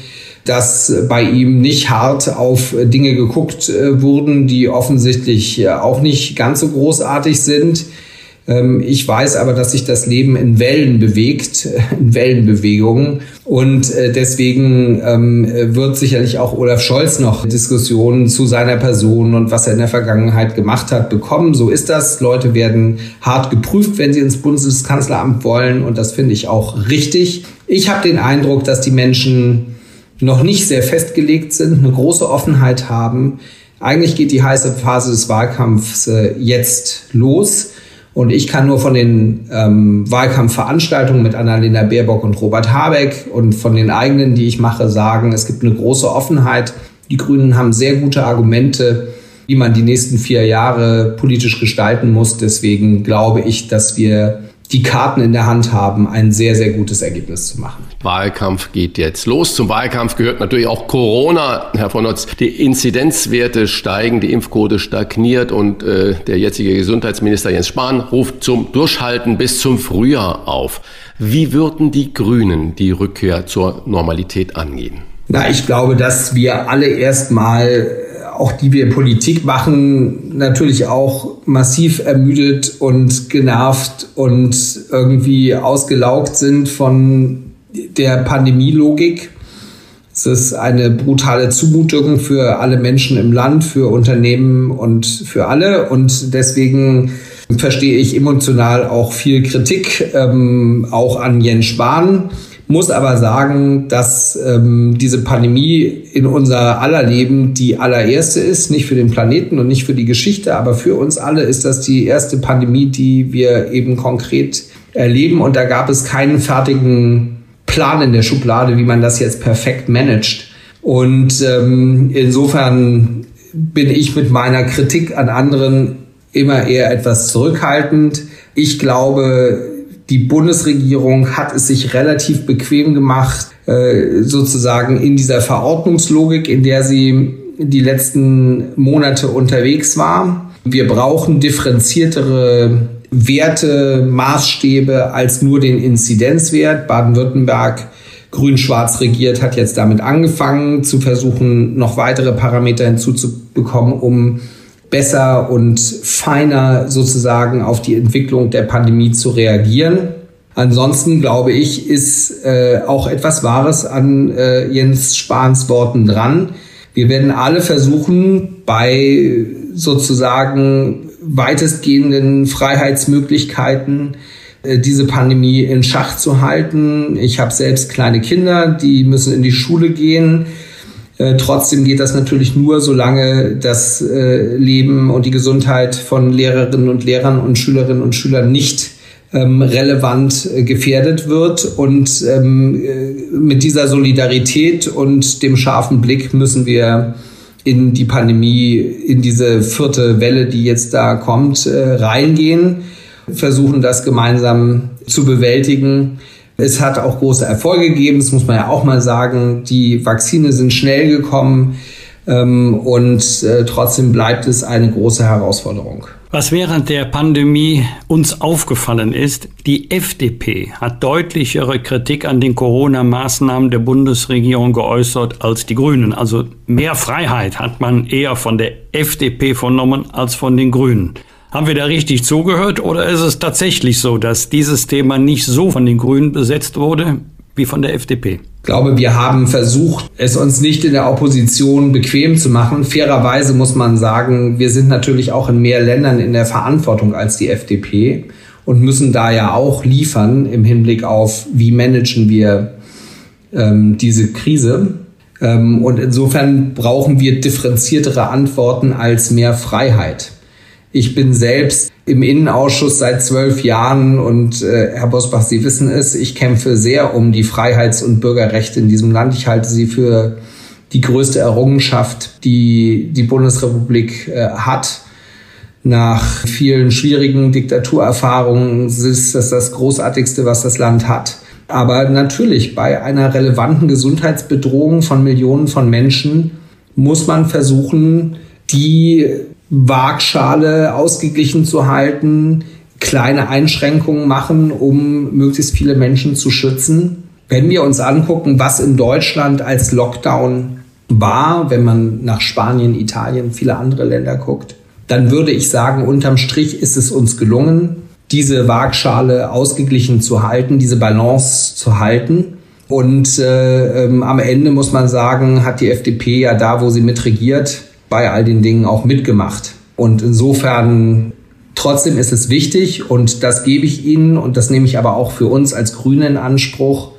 F: dass bei ihm nicht hart auf Dinge geguckt äh, wurden, die offensichtlich äh, auch nicht ganz so großartig sind. Ähm, ich weiß aber, dass sich das Leben in Wellen bewegt, in Wellenbewegungen. Und äh, deswegen ähm, wird sicherlich auch Olaf Scholz noch Diskussionen zu seiner Person und was er in der Vergangenheit gemacht hat bekommen. So ist das. Leute werden hart geprüft, wenn sie ins Bundeskanzleramt wollen. Und das finde ich auch richtig. Ich habe den Eindruck, dass die Menschen noch nicht sehr festgelegt sind, eine große Offenheit haben. Eigentlich geht die heiße Phase des Wahlkampfs äh, jetzt los. Und ich kann nur von den ähm, Wahlkampfveranstaltungen mit Annalena Baerbock und Robert Habeck und von den eigenen, die ich mache, sagen, es gibt eine große Offenheit. Die Grünen haben sehr gute Argumente, wie man die nächsten vier Jahre politisch gestalten muss. Deswegen glaube ich, dass wir die Karten in der Hand haben, ein sehr, sehr gutes Ergebnis zu machen.
C: Wahlkampf geht jetzt los. Zum Wahlkampf gehört natürlich auch Corona, Herr von Notz. Die Inzidenzwerte steigen, die Impfquote stagniert und äh, der jetzige Gesundheitsminister Jens Spahn ruft zum Durchhalten bis zum Frühjahr auf. Wie würden die Grünen die Rückkehr zur Normalität angehen?
F: Na, ich glaube, dass wir alle erstmal auch die wir Politik machen, natürlich auch massiv ermüdet und genervt und irgendwie ausgelaugt sind von der Pandemielogik. Es ist eine brutale Zumutung für alle Menschen im Land, für Unternehmen und für alle. Und deswegen verstehe ich emotional auch viel Kritik, ähm, auch an Jens Spahn muss aber sagen, dass ähm, diese Pandemie in unser aller Leben die allererste ist, nicht für den Planeten und nicht für die Geschichte, aber für uns alle ist das die erste Pandemie, die wir eben konkret erleben. Und da gab es keinen fertigen Plan in der Schublade, wie man das jetzt perfekt managt. Und ähm, insofern bin ich mit meiner Kritik an anderen immer eher etwas zurückhaltend. Ich glaube, die Bundesregierung hat es sich relativ bequem gemacht, äh, sozusagen in dieser Verordnungslogik, in der sie die letzten Monate unterwegs war. Wir brauchen differenziertere Werte, Maßstäbe als nur den Inzidenzwert. Baden-Württemberg grün-schwarz regiert, hat jetzt damit angefangen zu versuchen, noch weitere Parameter hinzuzubekommen, um besser und feiner sozusagen auf die Entwicklung der Pandemie zu reagieren. Ansonsten glaube ich, ist äh, auch etwas Wahres an äh, Jens Spahns Worten dran. Wir werden alle versuchen, bei sozusagen weitestgehenden Freiheitsmöglichkeiten äh, diese Pandemie in Schach zu halten. Ich habe selbst kleine Kinder, die müssen in die Schule gehen. Äh, trotzdem geht das natürlich nur, solange das äh, Leben und die Gesundheit von Lehrerinnen und Lehrern und Schülerinnen und Schülern nicht ähm, relevant äh, gefährdet wird. Und ähm, äh, mit dieser Solidarität und dem scharfen Blick müssen wir in die Pandemie, in diese vierte Welle, die jetzt da kommt, äh, reingehen, versuchen das gemeinsam zu bewältigen. Es hat auch große Erfolge gegeben, das muss man ja auch mal sagen. Die Vakzine sind schnell gekommen ähm, und äh, trotzdem bleibt es eine große Herausforderung.
D: Was während der Pandemie uns aufgefallen ist, die FDP hat deutlichere Kritik an den Corona-Maßnahmen der Bundesregierung geäußert als die Grünen. Also mehr Freiheit hat man eher von der FDP vernommen als von den Grünen. Haben wir da richtig zugehört oder ist es tatsächlich so, dass dieses Thema nicht so von den Grünen besetzt wurde wie von der FDP?
F: Ich glaube, wir haben versucht, es uns nicht in der Opposition bequem zu machen. Fairerweise muss man sagen, wir sind natürlich auch in mehr Ländern in der Verantwortung als die FDP und müssen da ja auch liefern im Hinblick auf, wie managen wir ähm, diese Krise. Ähm, und insofern brauchen wir differenziertere Antworten als mehr Freiheit. Ich bin selbst im Innenausschuss seit zwölf Jahren und äh, Herr Bosbach, Sie wissen es, ich kämpfe sehr um die Freiheits- und Bürgerrechte in diesem Land. Ich halte sie für die größte Errungenschaft, die die Bundesrepublik äh, hat. Nach vielen schwierigen Diktaturerfahrungen ist das das Großartigste, was das Land hat. Aber natürlich, bei einer relevanten Gesundheitsbedrohung von Millionen von Menschen muss man versuchen, die Waagschale ausgeglichen zu halten, kleine Einschränkungen machen, um möglichst viele Menschen zu schützen. Wenn wir uns angucken, was in Deutschland als Lockdown war, wenn man nach Spanien, Italien, viele andere Länder guckt, dann würde ich sagen, unterm Strich ist es uns gelungen, diese Waagschale ausgeglichen zu halten, diese Balance zu halten. Und äh, ähm, am Ende muss man sagen, hat die FDP ja da, wo sie mitregiert, bei all den Dingen auch mitgemacht. Und insofern trotzdem ist es wichtig und das gebe ich Ihnen und das nehme ich aber auch für uns als Grüne in Anspruch,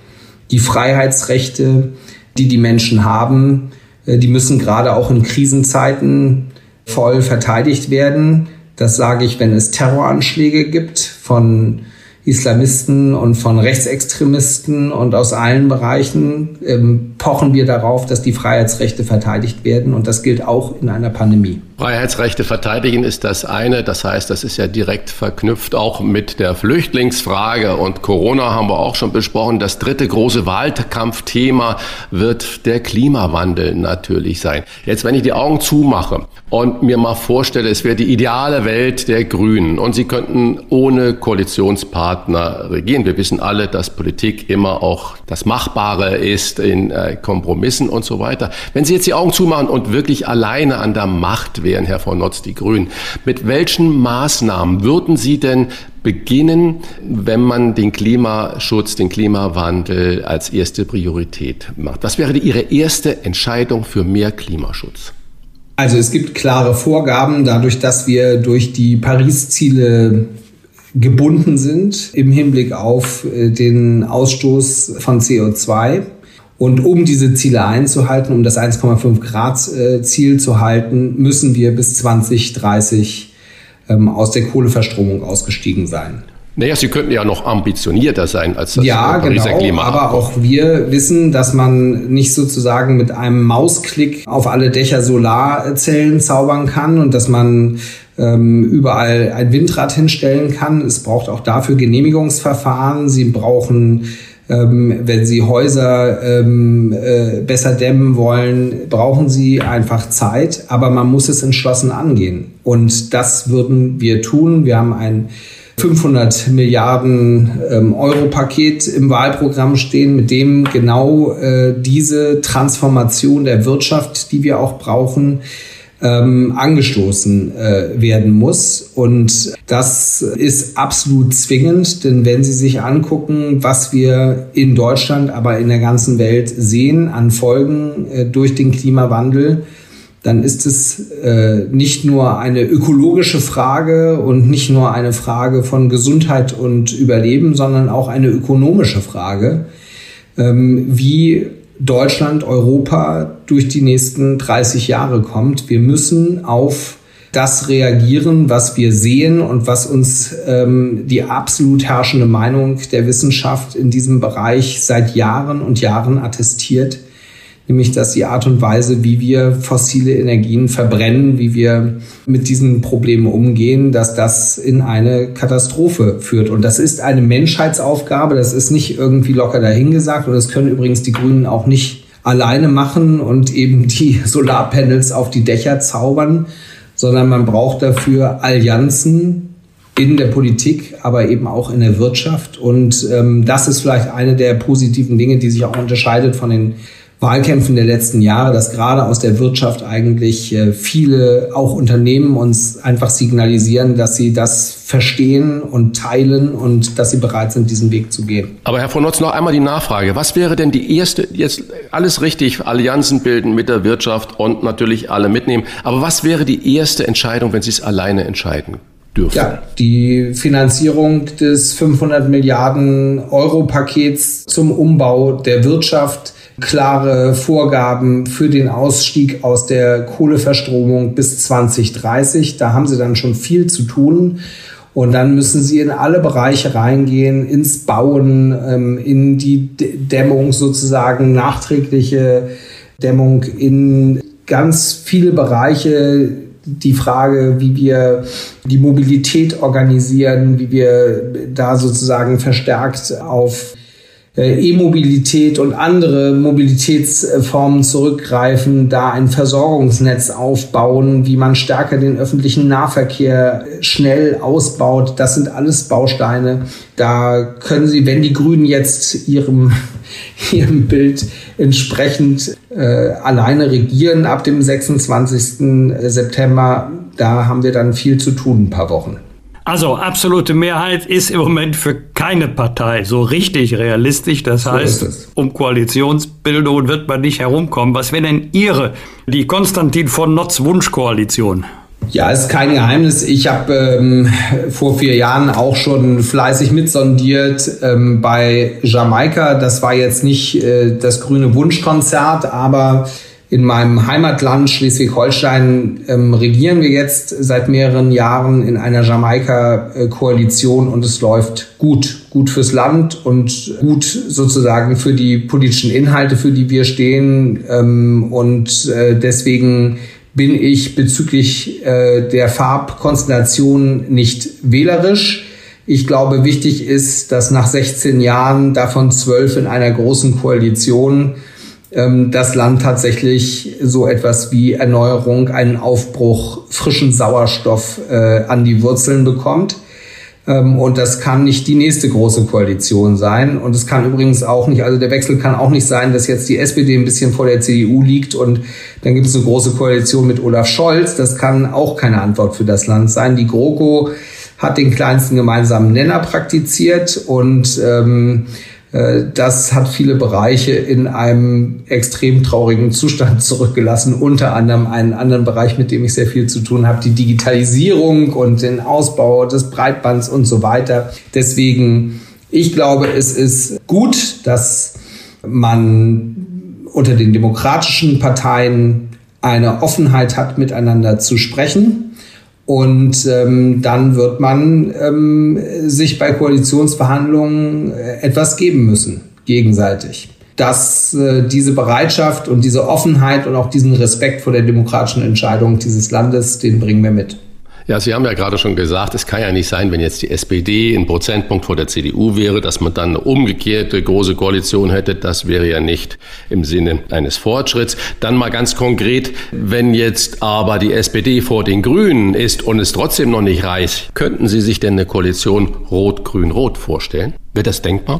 F: die Freiheitsrechte, die die Menschen haben, äh, die müssen gerade auch in Krisenzeiten voll verteidigt werden. Das sage ich, wenn es Terroranschläge gibt von Islamisten und von Rechtsextremisten und aus allen Bereichen ähm, pochen wir darauf, dass die Freiheitsrechte verteidigt werden und das gilt auch in einer Pandemie.
C: Freiheitsrechte verteidigen ist das eine, das heißt, das ist ja direkt verknüpft auch mit der Flüchtlingsfrage und Corona haben wir auch schon besprochen. Das dritte große Wahlkampfthema wird der Klimawandel natürlich sein. Jetzt, wenn ich die Augen zumache und mir mal vorstelle, es wäre die ideale Welt der Grünen und sie könnten ohne Koalitionspartner Partner regieren. Wir wissen alle, dass Politik immer auch das Machbare ist in äh, Kompromissen und so weiter. Wenn Sie jetzt die Augen zumachen und wirklich alleine an der Macht wären, Herr von Notz, die Grünen, mit welchen Maßnahmen würden Sie denn beginnen, wenn man den Klimaschutz, den Klimawandel als erste Priorität macht? Was wäre Ihre erste Entscheidung für mehr Klimaschutz?
F: Also es gibt klare Vorgaben, dadurch, dass wir durch die Paris-Ziele gebunden sind im Hinblick auf äh, den Ausstoß von CO2. Und um diese Ziele einzuhalten, um das 1,5 Grad äh, Ziel zu halten, müssen wir bis 2030 ähm, aus der Kohleverstromung ausgestiegen sein.
C: Naja, Sie könnten ja noch ambitionierter sein als das
F: ja, Pariser genau, Klima. Aber auch wir wissen, dass man nicht sozusagen mit einem Mausklick auf alle Dächer Solarzellen zaubern kann und dass man ähm, überall ein Windrad hinstellen kann. Es braucht auch dafür Genehmigungsverfahren. Sie brauchen ähm, wenn Sie Häuser ähm, äh, besser dämmen wollen, brauchen Sie einfach Zeit, aber man muss es entschlossen angehen. Und das würden wir tun. Wir haben ein 500 Milliarden ähm, Euro Paket im Wahlprogramm stehen, mit dem genau äh, diese Transformation der Wirtschaft, die wir auch brauchen, ähm, angestoßen äh, werden muss. Und das ist absolut zwingend, denn wenn Sie sich angucken, was wir in Deutschland, aber in der ganzen Welt sehen an Folgen äh, durch den Klimawandel, dann ist es äh, nicht nur eine ökologische Frage und nicht nur eine Frage von Gesundheit und Überleben, sondern auch eine ökonomische Frage, ähm, wie Deutschland, Europa durch die nächsten 30 Jahre kommt. Wir müssen auf das reagieren, was wir sehen und was uns ähm, die absolut herrschende Meinung der Wissenschaft in diesem Bereich seit Jahren und Jahren attestiert nämlich dass die Art und Weise, wie wir fossile Energien verbrennen, wie wir mit diesen Problemen umgehen, dass das in eine Katastrophe führt. Und das ist eine Menschheitsaufgabe, das ist nicht irgendwie locker dahingesagt und das können übrigens die Grünen auch nicht alleine machen und eben die *laughs* Solarpanels auf die Dächer zaubern, sondern man braucht dafür Allianzen in der Politik, aber eben auch in der Wirtschaft. Und ähm, das ist vielleicht eine der positiven Dinge, die sich auch unterscheidet von den Wahlkämpfen der letzten Jahre, dass gerade aus der Wirtschaft eigentlich äh, viele, auch Unternehmen uns einfach signalisieren, dass sie das verstehen und teilen und dass sie bereit sind, diesen Weg zu gehen.
C: Aber Herr von Notz, noch einmal die Nachfrage. Was wäre denn die erste, jetzt alles richtig, Allianzen bilden mit der Wirtschaft und natürlich alle mitnehmen. Aber was wäre die erste Entscheidung, wenn Sie es alleine entscheiden Dürfen.
F: Ja, die Finanzierung des 500 Milliarden Euro Pakets zum Umbau der Wirtschaft, klare Vorgaben für den Ausstieg aus der Kohleverstromung bis 2030. Da haben sie dann schon viel zu tun. Und dann müssen sie in alle Bereiche reingehen, ins Bauen, ähm, in die Dämmung sozusagen, nachträgliche Dämmung, in ganz viele Bereiche. Die Frage, wie wir die Mobilität organisieren, wie wir da sozusagen verstärkt auf E-Mobilität und andere Mobilitätsformen zurückgreifen, da ein Versorgungsnetz aufbauen, wie man stärker den öffentlichen Nahverkehr schnell ausbaut. Das sind alles Bausteine. Da können Sie, wenn die Grünen jetzt ihrem, *laughs* ihrem Bild entsprechend äh, alleine regieren ab dem 26. September, da haben wir dann viel zu tun, ein paar Wochen.
D: Also absolute Mehrheit ist im Moment für keine Partei so richtig realistisch. Das so heißt, um Koalitionsbildung wird man nicht herumkommen. Was wäre denn Ihre, die Konstantin von Notz Wunschkoalition?
F: Ja, ist kein Geheimnis. Ich habe ähm, vor vier Jahren auch schon fleißig mitsondiert ähm, bei Jamaika. Das war jetzt nicht äh, das grüne Wunschkonzert, aber in meinem Heimatland Schleswig-Holstein ähm, regieren wir jetzt seit mehreren Jahren in einer Jamaika-Koalition und es läuft gut, gut fürs Land und gut sozusagen für die politischen Inhalte, für die wir stehen. Ähm, und äh, deswegen bin ich bezüglich äh, der Farbkonstellation nicht wählerisch. Ich glaube, wichtig ist, dass nach 16 Jahren, davon zwölf in einer großen Koalition, das Land tatsächlich so etwas wie Erneuerung, einen Aufbruch, frischen Sauerstoff äh, an die Wurzeln bekommt. Ähm, und das kann nicht die nächste große Koalition sein. Und es kann übrigens auch nicht, also der Wechsel kann auch nicht sein, dass jetzt die SPD ein bisschen vor der CDU liegt und dann gibt es eine große Koalition mit Olaf Scholz. Das kann auch keine Antwort für das Land sein. Die GroKo hat den kleinsten gemeinsamen Nenner praktiziert und ähm, äh, das hat viele Bereiche in einem extrem traurigen Zustand *laughs* zurückgelassen, unter anderem einen anderen Bereich, mit dem ich sehr viel zu tun habe, die Digitalisierung und den Ausbau des Breitbands und so weiter. Deswegen, ich glaube, es ist gut, dass man unter den demokratischen Parteien eine Offenheit hat, miteinander zu sprechen und ähm, dann wird man ähm, sich bei Koalitionsverhandlungen äh, etwas geben müssen, gegenseitig. Dass äh, diese Bereitschaft und diese Offenheit und auch diesen Respekt vor der demokratischen Entscheidung dieses Landes, den bringen wir mit.
C: Ja, Sie haben ja gerade schon gesagt, es kann ja nicht sein, wenn jetzt die SPD ein Prozentpunkt vor der CDU wäre, dass man dann eine umgekehrte große Koalition hätte. Das wäre ja nicht im Sinne eines Fortschritts. Dann mal ganz konkret, wenn jetzt aber die SPD vor den Grünen ist und es trotzdem noch nicht reicht, könnten Sie sich denn eine Koalition Rot-Grün-Rot vorstellen? Wird das denkbar?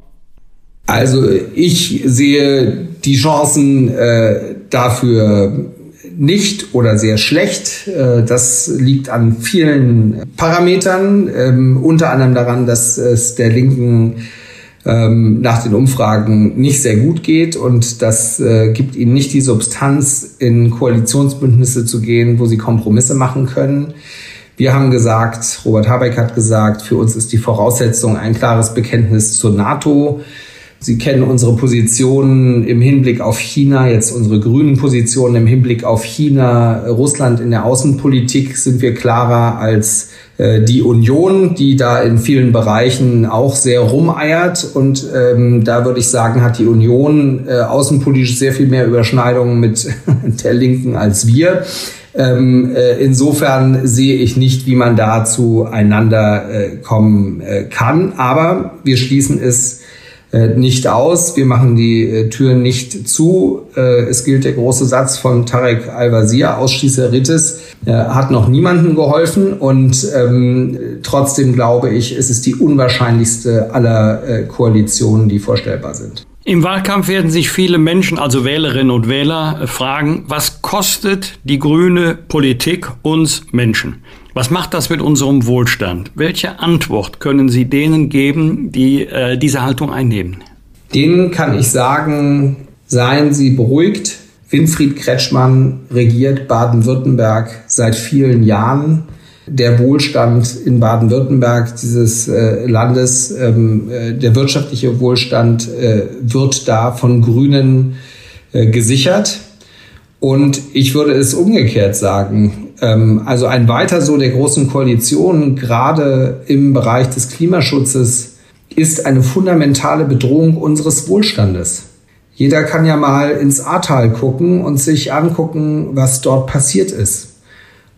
F: Also ich sehe die Chancen äh, dafür nicht oder sehr schlecht. Äh, das liegt an vielen Parametern, ähm, unter anderem daran, dass es der Linken ähm, nach den Umfragen nicht sehr gut geht und das äh, gibt ihnen nicht die Substanz, in Koalitionsbündnisse zu gehen, wo sie Kompromisse machen können. Wir haben gesagt, Robert Habeck hat gesagt, für uns ist die Voraussetzung ein klares Bekenntnis zur NATO. Sie kennen unsere Positionen im Hinblick auf China, jetzt unsere grünen Positionen im Hinblick auf China, Russland in der Außenpolitik sind wir klarer als äh, die Union, die da in vielen Bereichen auch sehr rumeiert. Und ähm, da würde ich sagen, hat die Union äh, außenpolitisch sehr viel mehr Überschneidungen mit *laughs* der Linken als wir. Ähm, äh, insofern sehe ich nicht, wie man da zueinander äh, kommen äh, kann. Aber wir schließen es nicht aus. Wir machen die äh, Türen nicht zu. Äh, es gilt der große Satz von Tarek Al-Wazir, Ausschließeritis, hat noch niemandem geholfen und ähm, trotzdem glaube ich, es ist die unwahrscheinlichste aller Koalitionen, die vorstellbar sind.
D: Im Wahlkampf werden sich viele Menschen, also Wählerinnen und Wähler, fragen, was kostet die grüne Politik uns Menschen? Was macht das mit unserem Wohlstand? Welche Antwort können Sie denen geben, die äh, diese Haltung einnehmen?
F: Denen kann ich sagen, seien Sie beruhigt. Winfried Kretschmann regiert Baden-Württemberg seit vielen Jahren. Der Wohlstand in Baden-Württemberg dieses äh, Landes, ähm, äh, der wirtschaftliche Wohlstand äh, wird da von Grünen äh, gesichert. Und ich würde es umgekehrt sagen. Ähm, also ein Weiter so der großen Koalition, gerade im Bereich des Klimaschutzes, ist eine fundamentale Bedrohung unseres Wohlstandes. Jeder kann ja mal ins Ahrtal gucken und sich angucken, was dort passiert ist.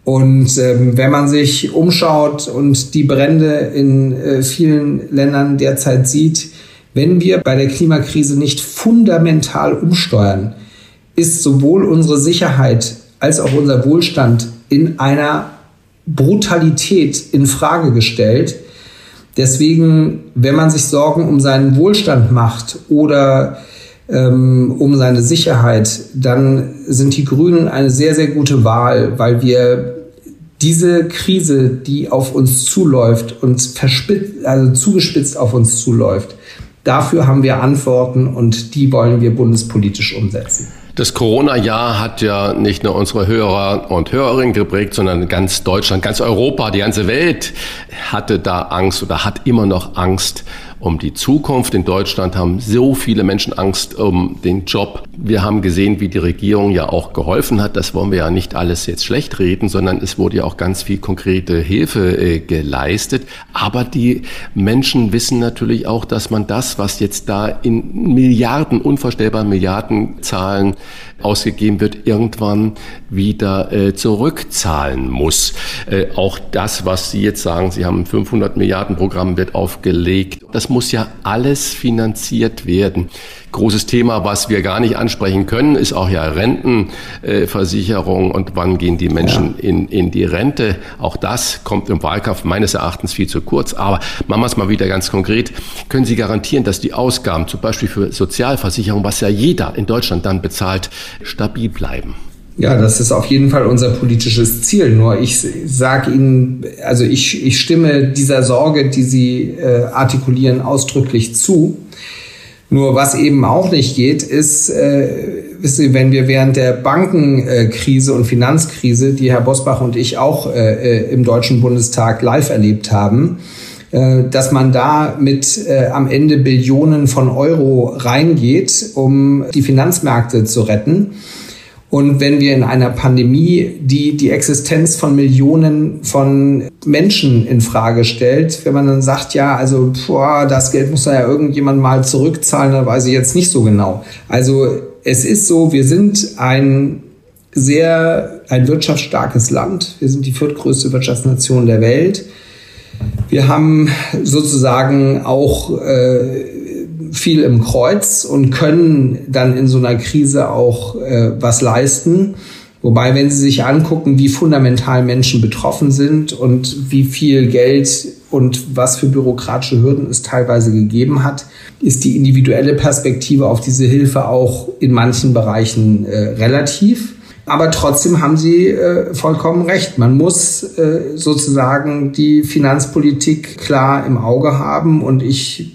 F: Und ähm, wenn man sich umschaut und die Brände in äh, vielen Ländern derzeit sieht, Wenn wir bei der Klimakrise nicht fundamental umsteuern, ist sowohl unsere Sicherheit als auch unser Wohlstand in einer Brutalität in Frage gestellt. Deswegen, wenn man sich Sorgen um seinen Wohlstand macht oder ähm, um seine Sicherheit, dann sind die Grünen eine sehr, sehr gute Wahl, weil wir diese Krise, die auf uns zuläuft und also zugespitzt auf uns zuläuft, dafür haben wir Antworten und die wollen wir bundespolitisch umsetzen.
C: Das Corona-Jahr hat ja nicht nur unsere Hörer und Hörerinnen geprägt, sondern ganz Deutschland, ganz Europa, die ganze Welt hatte da Angst oder hat immer noch Angst um die Zukunft. In Deutschland haben so viele Menschen Angst um den Job. Wir haben gesehen, wie die Regierung ja auch geholfen hat. Das wollen wir ja nicht alles jetzt schlecht reden, sondern es wurde ja auch ganz viel konkrete Hilfe äh, geleistet. Aber die Menschen wissen natürlich auch, dass man das, was jetzt da in Milliarden, unvorstellbaren Milliardenzahlen ausgegeben wird, irgendwann wieder äh, zurückzahlen muss. Äh, auch das, was Sie jetzt sagen, Sie haben ein 500 Milliarden Programm wird aufgelegt. Das muss ja alles finanziert werden. Großes Thema, was wir gar nicht ansprechen können, ist auch ja Rentenversicherung und wann gehen die Menschen ja. in, in die Rente. Auch das kommt im Wahlkampf meines Erachtens viel zu kurz. Aber machen wir es mal wieder ganz konkret. Können Sie garantieren, dass die Ausgaben zum Beispiel für Sozialversicherung, was ja jeder in Deutschland dann bezahlt, stabil bleiben?
F: Ja, das ist auf jeden Fall unser politisches Ziel. Nur ich sage Ihnen, also ich, ich stimme dieser Sorge, die Sie äh, artikulieren, ausdrücklich zu. Nur was eben auch nicht geht, ist, äh, wissen Sie, wenn wir während der Bankenkrise und Finanzkrise, die Herr Bosbach und ich auch äh, äh, im Deutschen Bundestag live erlebt haben, äh, dass man da mit äh, am Ende Billionen von Euro reingeht, um die Finanzmärkte zu retten und wenn wir in einer Pandemie, die die Existenz von Millionen von Menschen in Frage stellt, wenn man dann sagt, ja, also boah, das Geld muss ja irgendjemand mal zurückzahlen, dann weiß ich jetzt nicht so genau. Also es ist so, wir sind ein sehr ein wirtschaftsstarkes Land. Wir sind die viertgrößte Wirtschaftsnation der Welt. Wir haben sozusagen auch äh, viel im Kreuz und können dann in so einer Krise auch äh, was leisten. Wobei, wenn Sie sich angucken, wie fundamental Menschen betroffen sind und wie viel Geld und was für bürokratische Hürden es teilweise gegeben hat, ist die individuelle Perspektive auf diese Hilfe auch in manchen Bereichen äh, relativ. Aber trotzdem haben Sie äh, vollkommen recht. Man muss äh, sozusagen die Finanzpolitik klar im Auge haben. Und ich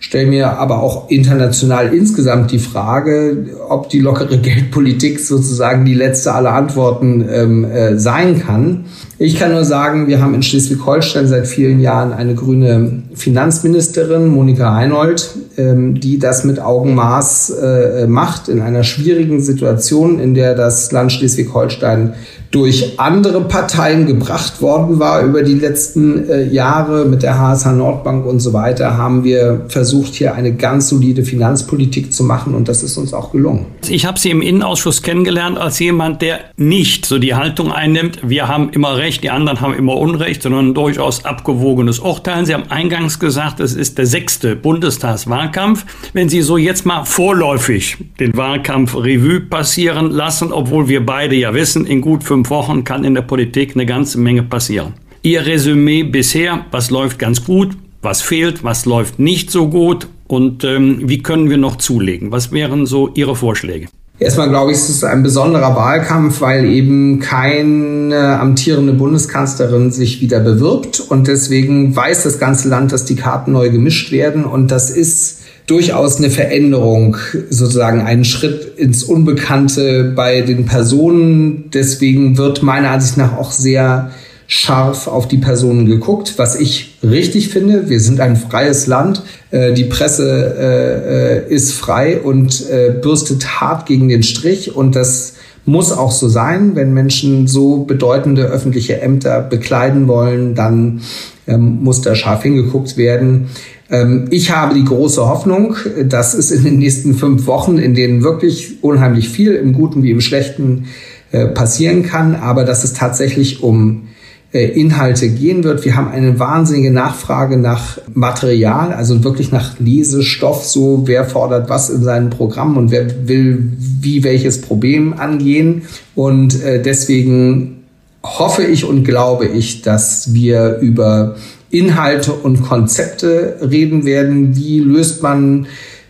F: stelle mir aber auch international insgesamt die Frage, ob die lockere *laughs* Geldpolitik sozusagen die letzte aller Antworten ähm, äh, sein kann. Ich kann nur sagen, wir haben in Schleswig-Holstein seit vielen Jahren eine grüne Finanzministerin, Monika Reinhold, ähm, die das mit Augenmaß äh, macht in einer schwierigen Situation, in der das Land Schleswig-Holstein durch andere Parteien gebracht worden war über die letzten äh, Jahre mit der HSH Nordbank und so weiter, haben wir versucht, hier eine ganz solide Finanzpolitik zu machen und das ist uns auch gelungen.
D: Ich habe Sie im Innenausschuss kennengelernt als jemand, der nicht so die Haltung einnimmt, wir haben immer Recht, die anderen haben immer Unrecht, sondern durchaus abgewogenes Urteilen. Sie haben eingangs gesagt, es ist der sechste Bundestagswahlkampf. Wenn Sie so jetzt mal vorläufig den Wahlkampf Revue passieren lassen, obwohl wir beide ja wissen, in gut fünf fünf Wochen kann in der Politik eine ganze Menge passieren. Ihr Resümee bisher, was läuft ganz gut, was fehlt, was läuft nicht so gut und ähm, wie können wir noch zulegen? Was wären so Ihre Vorschläge?
F: Erstmal glaube ich, es ist ein besonderer Wahlkampf, weil eben keine amtierende Bundeskanzlerin sich wieder bewirbt und deswegen weiß das ganze Land, dass die Karten neu gemischt werden und das ist durchaus eine Veränderung, sozusagen einen Schritt ins Unbekannte bei den Personen. Deswegen wird meiner Ansicht nach auch sehr scharf auf die Personen geguckt, was ich richtig finde. Wir sind ein freies Land. Äh, die Presse äh, ist frei und äh, bürstet hart gegen den Strich. Und das muss auch so sein. Wenn Menschen so bedeutende öffentliche Ämter bekleiden wollen, dann ähm, muss da scharf hingeguckt werden. Ähm, ich habe die große Hoffnung, dass es in den nächsten fünf Wochen, in denen wirklich unheimlich viel im Guten wie im Schlechten äh, passieren kann, aber dass es tatsächlich um äh, Inhalte gehen wird. Wir haben eine wahnsinnige Nachfrage nach Material, also wirklich nach Lesestoff, so wer fordert was in seinem Programm und wer will wie welches Problem angehen. Und äh, deswegen hoffe ich und glaube ich, dass wir über Inhalte und Konzepte reden werden. Wie löst man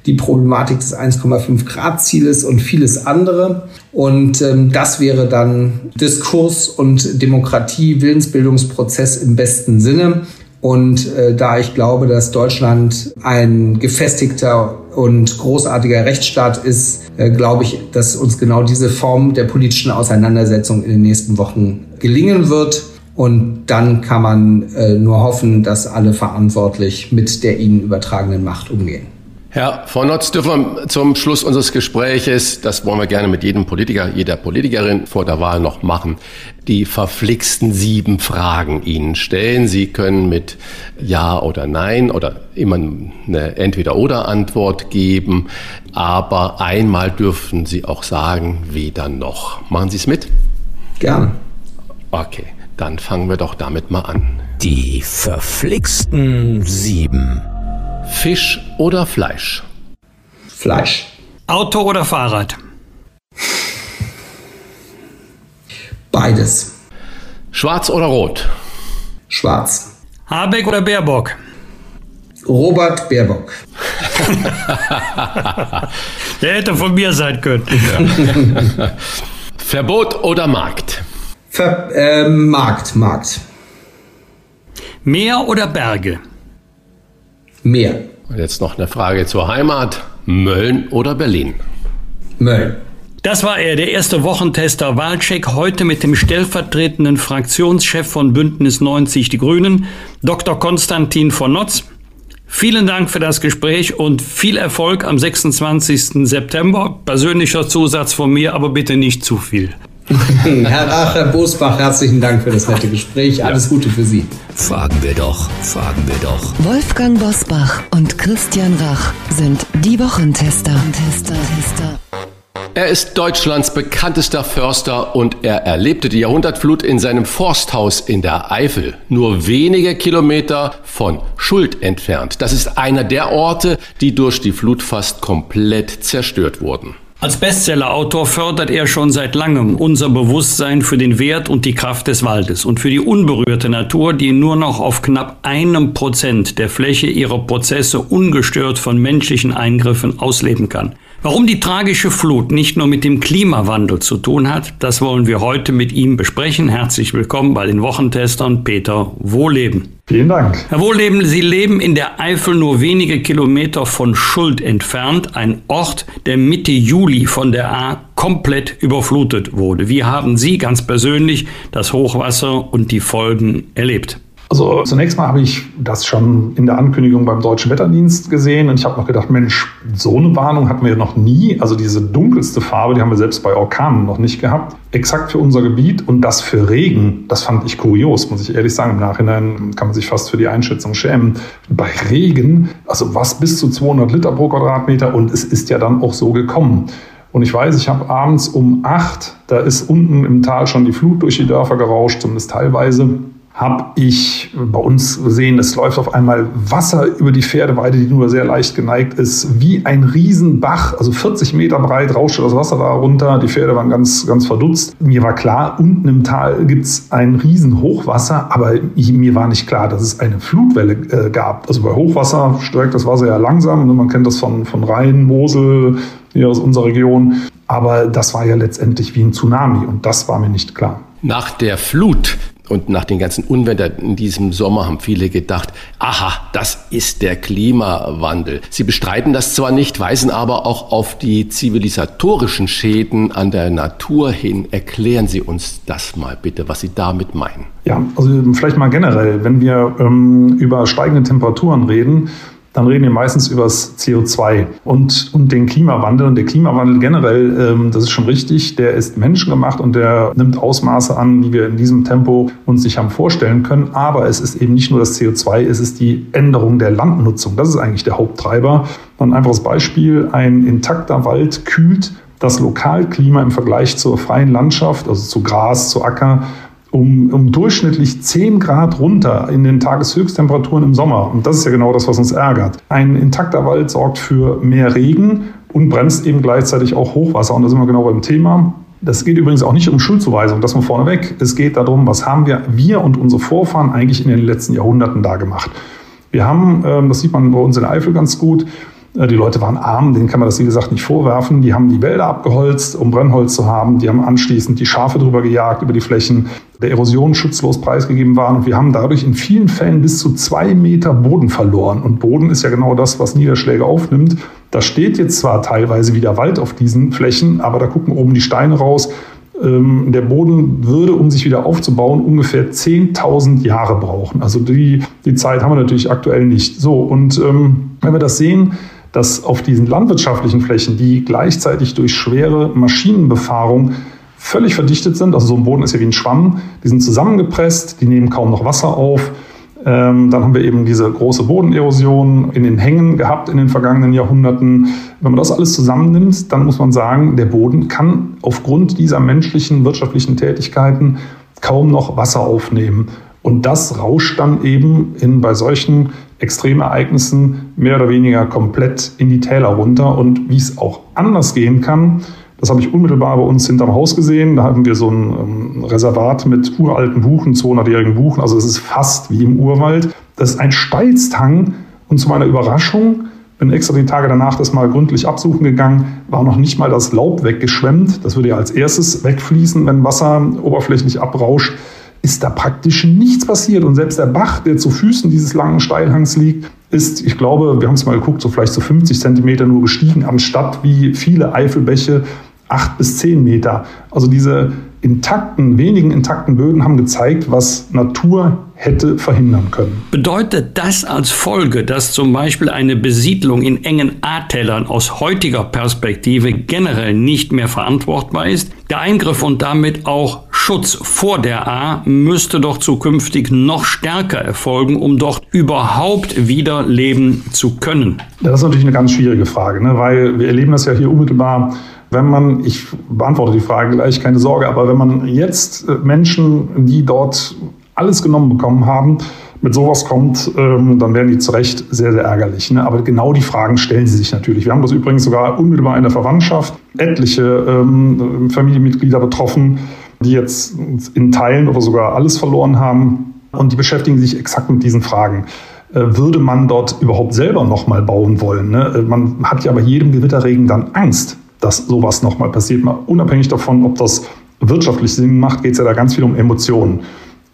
F: die Problematik des 1,5 Grad Zieles und vieles andere. Und ähm, das wäre dann Diskurs und Demokratie, Willensbildungsprozess im besten Sinne. Und äh, da ich glaube, dass Deutschland ein gefestigter und großartiger Rechtsstaat ist, äh, glaube ich, dass uns genau diese Form der politischen Auseinandersetzung in den nächsten Wochen gelingen wird. Und dann kann man äh, nur hoffen, dass alle verantwortlich mit der ihnen übertragenen Macht umgehen.
C: Herr von Notz, dürfen wir zum Schluss unseres Gespräches, das wollen wir gerne mit jedem Politiker, jeder Politikerin vor der Wahl noch machen, die verflixten sieben Fragen Ihnen stellen. Sie können mit Ja oder Nein oder immer eine Entweder-Oder-Antwort geben, aber einmal dürfen Sie auch sagen, weder noch. Machen Sie es mit?
F: Gern.
C: Okay, dann fangen wir doch damit mal an.
B: Die verflixten sieben.
C: Fisch oder Fleisch?
F: Fleisch.
D: Auto oder Fahrrad?
F: Beides.
C: Schwarz oder rot?
F: Schwarz.
D: Habeck oder Baerbock?
F: Robert Baerbock. *laughs*
D: Der hätte von mir sein können. *laughs*
C: Verbot oder Markt?
F: Ver äh, Markt, Markt.
D: Meer oder Berge?
F: Meer.
C: Und jetzt noch eine Frage zur Heimat. Mölln oder Berlin?
F: Mölln.
D: Das war er, der erste Wochentester Wahlcheck, heute mit dem stellvertretenden Fraktionschef von Bündnis 90 Die Grünen, Dr. Konstantin von Notz. Vielen Dank für das Gespräch und viel Erfolg am 26. September. Persönlicher Zusatz von mir, aber bitte nicht zu viel. *laughs*
F: Herr Rach, Herr Bosbach, herzlichen Dank für das nette Gespräch. Alles Gute für Sie.
B: Fragen wir doch, fragen wir doch.
A: Wolfgang Bosbach und Christian Rach sind die Wochentester. Tester, Tester.
C: Er ist Deutschlands bekanntester Förster und er erlebte die Jahrhundertflut in seinem Forsthaus in der Eifel, nur wenige Kilometer von Schuld entfernt. Das ist einer der Orte, die durch die Flut fast komplett zerstört wurden.
D: Als Bestsellerautor fördert er schon seit langem unser Bewusstsein für den Wert und die Kraft des Waldes und für die unberührte Natur, die nur noch auf knapp einem Prozent der Fläche ihrer Prozesse ungestört von menschlichen Eingriffen ausleben kann. Warum die tragische Flut nicht nur mit dem Klimawandel zu tun hat, das wollen wir heute mit ihm besprechen. Herzlich willkommen bei den Wochentestern Peter Wohleben.
G: Vielen Dank.
D: Herr Wohleben, Sie leben in der Eifel nur wenige Kilometer von Schuld entfernt, ein Ort, der Mitte Juli von der A komplett überflutet wurde. Wie haben Sie ganz persönlich das Hochwasser und die Folgen erlebt?
G: Also zunächst mal habe ich das schon in der Ankündigung beim Deutschen Wetterdienst gesehen und ich habe noch gedacht, Mensch, so eine Warnung hatten wir noch nie. Also diese dunkelste Farbe, die haben wir selbst bei Orkanen noch nicht gehabt. Exakt für unser Gebiet und das für Regen, das fand ich kurios, muss ich ehrlich sagen. Im Nachhinein kann man sich fast für die Einschätzung schämen. Bei Regen, also was bis zu 200 Liter pro Quadratmeter und es ist ja dann auch so gekommen. Und ich weiß, ich habe abends um acht, da ist unten im Tal schon die Flut durch die Dörfer gerauscht, zumindest teilweise habe ich bei uns gesehen, es läuft auf einmal Wasser über die Pferdeweide, die nur sehr leicht geneigt ist, wie ein Riesenbach, also 40 Meter breit, rauschte das Wasser da runter. Die Pferde waren ganz, ganz verdutzt. Mir war klar, unten im Tal gibt es ein Riesenhochwasser, aber mir war nicht klar, dass es eine Flutwelle äh, gab. Also bei Hochwasser steigt das Wasser ja langsam. Ne? Man kennt das von, von Rhein, Mosel, hier aus unserer Region. Aber das war ja letztendlich wie ein Tsunami und das war mir nicht klar.
C: Nach der Flut und nach den ganzen Unwettern in diesem Sommer haben viele gedacht, aha, das ist der Klimawandel. Sie bestreiten das zwar nicht, weisen aber auch auf die zivilisatorischen Schäden an der Natur hin. Erklären Sie uns das mal bitte, was Sie damit meinen.
G: Ja, also vielleicht mal generell, wenn wir ähm, über steigende Temperaturen reden, dann reden wir meistens über das CO2 und, und den Klimawandel. Und der Klimawandel generell, ähm, das ist schon richtig, der ist menschengemacht und der nimmt Ausmaße an, die wir in diesem Tempo uns nicht haben vorstellen können. Aber es ist eben nicht nur das CO2, es ist die Änderung der Landnutzung. Das ist eigentlich der Haupttreiber. Ein einfaches Beispiel, ein intakter Wald kühlt das Lokalklima im Vergleich zur freien Landschaft, also zu Gras, zu Acker, um, um durchschnittlich 10 Grad runter in den Tageshöchsttemperaturen im Sommer. Und das ist ja genau das, was uns ärgert. Ein intakter Wald sorgt für mehr Regen und bremst eben gleichzeitig auch Hochwasser. Und da sind wir genau beim Thema. Das geht übrigens auch nicht um Schuldzuweisung, das mal vorneweg. Es geht darum, was haben wir, wir und unsere Vorfahren eigentlich in den letzten Jahrhunderten da gemacht. Wir haben, ähm, das sieht man bei uns in Eifel ganz gut, die Leute waren arm, denen kann man das wie gesagt nicht vorwerfen. Die haben die Wälder abgeholzt, um Brennholz zu haben. Die haben anschließend die Schafe drüber gejagt über die Flächen, der Erosion schutzlos preisgegeben waren. Und wir haben dadurch in vielen Fällen bis zu zwei Meter Boden verloren. Und Boden ist ja genau das, was Niederschläge aufnimmt. Da steht jetzt zwar teilweise wieder Wald auf diesen Flächen, aber da gucken oben die Steine raus. Ähm, der Boden würde, um sich wieder aufzubauen, ungefähr 10.000 Jahre brauchen. Also die, die Zeit haben wir natürlich aktuell nicht. So, und ähm, wenn wir das sehen, dass auf diesen landwirtschaftlichen Flächen, die gleichzeitig durch schwere Maschinenbefahrung völlig verdichtet sind, also so ein Boden ist ja wie ein Schwamm, die sind zusammengepresst, die nehmen kaum noch Wasser auf. Ähm, dann haben wir eben diese große Bodenerosion in den Hängen gehabt in den vergangenen Jahrhunderten. Wenn man das alles zusammennimmt, dann muss man sagen, der Boden kann aufgrund dieser menschlichen wirtschaftlichen Tätigkeiten kaum noch Wasser aufnehmen. Und das rauscht dann eben in, bei solchen Extremereignissen mehr oder weniger komplett in die Täler runter. Und wie es auch anders gehen kann, das habe ich unmittelbar bei uns hinterm Haus gesehen. Da haben wir so ein ähm, Reservat mit uralten Buchen, 200-jährigen Buchen. Also es ist fast wie im Urwald. Das ist ein Steilsthang. Und zu meiner Überraschung bin extra die Tage danach das mal gründlich absuchen gegangen, war noch nicht mal das Laub weggeschwemmt. Das würde ja als erstes wegfließen, wenn Wasser oberflächlich abrauscht ist da praktisch nichts passiert. Und selbst der Bach, der zu Füßen dieses langen Steilhangs liegt, ist, ich glaube, wir haben es mal geguckt, so vielleicht so 50 Zentimeter nur gestiegen, anstatt wie viele Eifelbäche acht bis zehn Meter. Also diese intakten, wenigen intakten Böden haben gezeigt, was Natur hätte verhindern können.
D: Bedeutet das als Folge, dass zum Beispiel eine Besiedlung in engen A-Tellern aus heutiger Perspektive generell nicht mehr verantwortbar ist? Der Eingriff und damit auch Schutz vor der A müsste doch zukünftig noch stärker erfolgen, um dort überhaupt wieder leben zu können.
G: Das ist natürlich eine ganz schwierige Frage, ne? weil wir erleben das ja hier unmittelbar wenn man, ich beantworte die Frage gleich, keine Sorge, aber wenn man jetzt äh, Menschen, die dort alles genommen bekommen haben, mit sowas kommt, ähm, dann werden die zu Recht sehr, sehr ärgerlich. Ne? Aber genau die Fragen stellen sie sich natürlich. Wir haben das übrigens sogar unmittelbar in der Verwandtschaft. Etliche ähm, Familienmitglieder betroffen, die jetzt in Teilen oder sogar alles verloren haben. Und die beschäftigen sich exakt mit diesen Fragen. Äh, würde man dort überhaupt selber nochmal bauen wollen? Ne? Äh, man hat ja bei jedem Gewitterregen dann Angst dass sowas nochmal passiert. Mal unabhängig davon, ob das wirtschaftlich Sinn macht, geht es ja da ganz viel um Emotionen.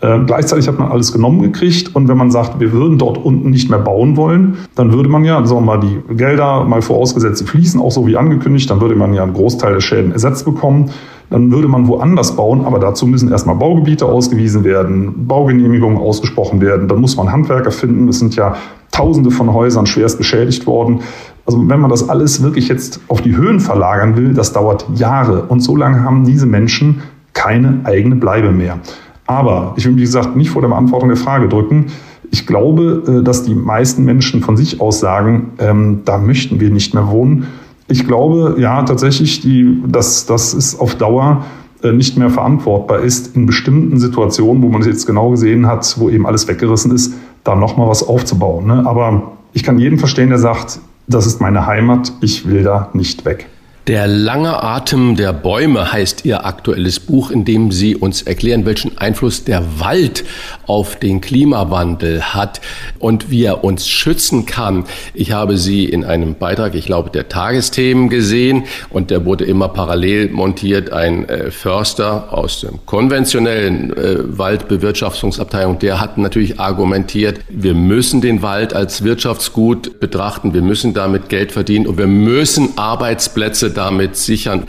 G: Äh, gleichzeitig hat man alles genommen gekriegt und wenn man sagt, wir würden dort unten nicht mehr bauen wollen, dann würde man ja, sagen wir mal, die Gelder mal vorausgesetzt, sie fließen auch so wie angekündigt, dann würde man ja einen Großteil der Schäden ersetzt bekommen. Dann würde man woanders bauen, aber dazu müssen erstmal Baugebiete ausgewiesen werden, Baugenehmigungen ausgesprochen werden, dann muss man Handwerker finden. Es sind ja Tausende von Häusern schwerst beschädigt worden. Also wenn man das alles wirklich jetzt auf die Höhen verlagern will, das dauert Jahre. Und so lange haben diese Menschen keine eigene Bleibe mehr. Aber ich will, wie gesagt, nicht vor der Beantwortung der Frage drücken. Ich glaube, äh, dass die meisten Menschen von sich aus sagen, ähm, da möchten wir nicht mehr wohnen. Ich glaube, ja, tatsächlich, die, dass das ist auf Dauer äh, nicht mehr verantwortbar ist, in bestimmten Situationen, wo man es jetzt genau gesehen hat, wo eben alles weggerissen ist, da nochmal was aufzubauen. Ne? Aber ich kann jeden verstehen, der sagt, das ist meine Heimat, ich will da nicht weg.
C: Der lange Atem der Bäume heißt Ihr aktuelles Buch, in dem Sie uns erklären, welchen Einfluss der Wald auf den Klimawandel hat und wie er uns schützen kann. Ich habe Sie in einem Beitrag, ich glaube, der Tagesthemen gesehen und der wurde immer parallel montiert. Ein äh, Förster aus dem konventionellen äh, Waldbewirtschaftungsabteilung, der hat natürlich argumentiert, wir müssen den Wald als Wirtschaftsgut betrachten, wir müssen damit Geld verdienen und wir müssen Arbeitsplätze damit sichern.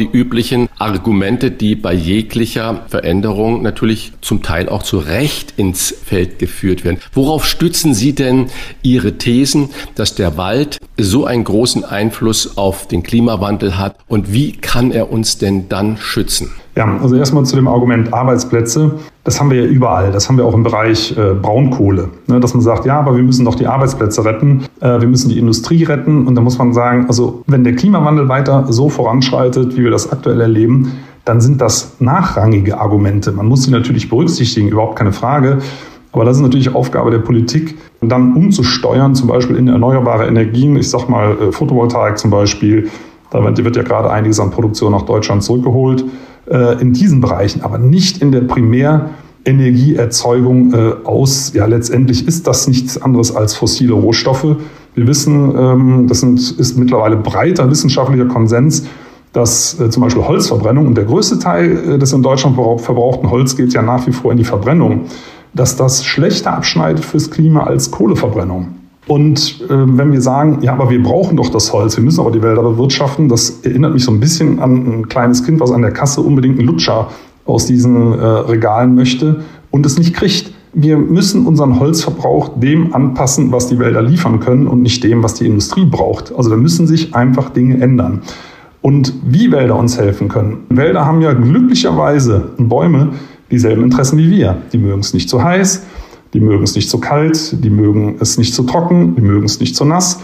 C: Die üblichen Argumente, die bei jeglicher Veränderung natürlich zum Teil auch zu Recht ins Feld geführt werden. Worauf stützen Sie denn Ihre Thesen, dass der Wald so einen großen Einfluss auf den Klimawandel hat und wie kann er uns denn dann schützen?
G: Ja, also erstmal zu dem Argument Arbeitsplätze. Das haben wir ja überall. Das haben wir auch im Bereich äh, Braunkohle. Ne, dass man sagt, ja, aber wir müssen doch die Arbeitsplätze retten. Äh, wir müssen die Industrie retten. Und da muss man sagen, also wenn der Klimawandel weiter so voranschreitet, wie wir das aktuell erleben, dann sind das nachrangige Argumente. Man muss sie natürlich berücksichtigen, überhaupt keine Frage. Aber das ist natürlich Aufgabe der Politik, dann umzusteuern, zum Beispiel in erneuerbare Energien. Ich sag mal äh, Photovoltaik zum Beispiel. Da wird ja gerade einiges an Produktion nach Deutschland zurückgeholt äh, in diesen Bereichen, aber nicht in der Primärenergieerzeugung äh, aus. Ja, letztendlich ist das nichts anderes als fossile Rohstoffe. Wir wissen, ähm, das sind, ist mittlerweile breiter wissenschaftlicher Konsens, dass äh, zum Beispiel Holzverbrennung und der größte Teil äh, des in Deutschland verbrauchten Holz geht ja nach wie vor in die Verbrennung, dass das schlechter abschneidet fürs Klima als Kohleverbrennung. Und äh, wenn wir sagen, ja, aber wir brauchen doch das Holz, wir müssen aber die Wälder bewirtschaften, das erinnert mich so ein bisschen an ein kleines Kind, was an der Kasse unbedingt einen Lutscher aus diesen äh, Regalen möchte und es nicht kriegt. Wir müssen unseren Holzverbrauch dem anpassen, was die Wälder liefern können und nicht dem, was die Industrie braucht. Also da müssen sich einfach Dinge ändern. Und wie Wälder uns helfen können. Wälder haben ja glücklicherweise Bäume dieselben Interessen wie wir. Die mögen es nicht zu heiß, die mögen es nicht zu kalt, die mögen es nicht zu trocken, die mögen es nicht zu nass.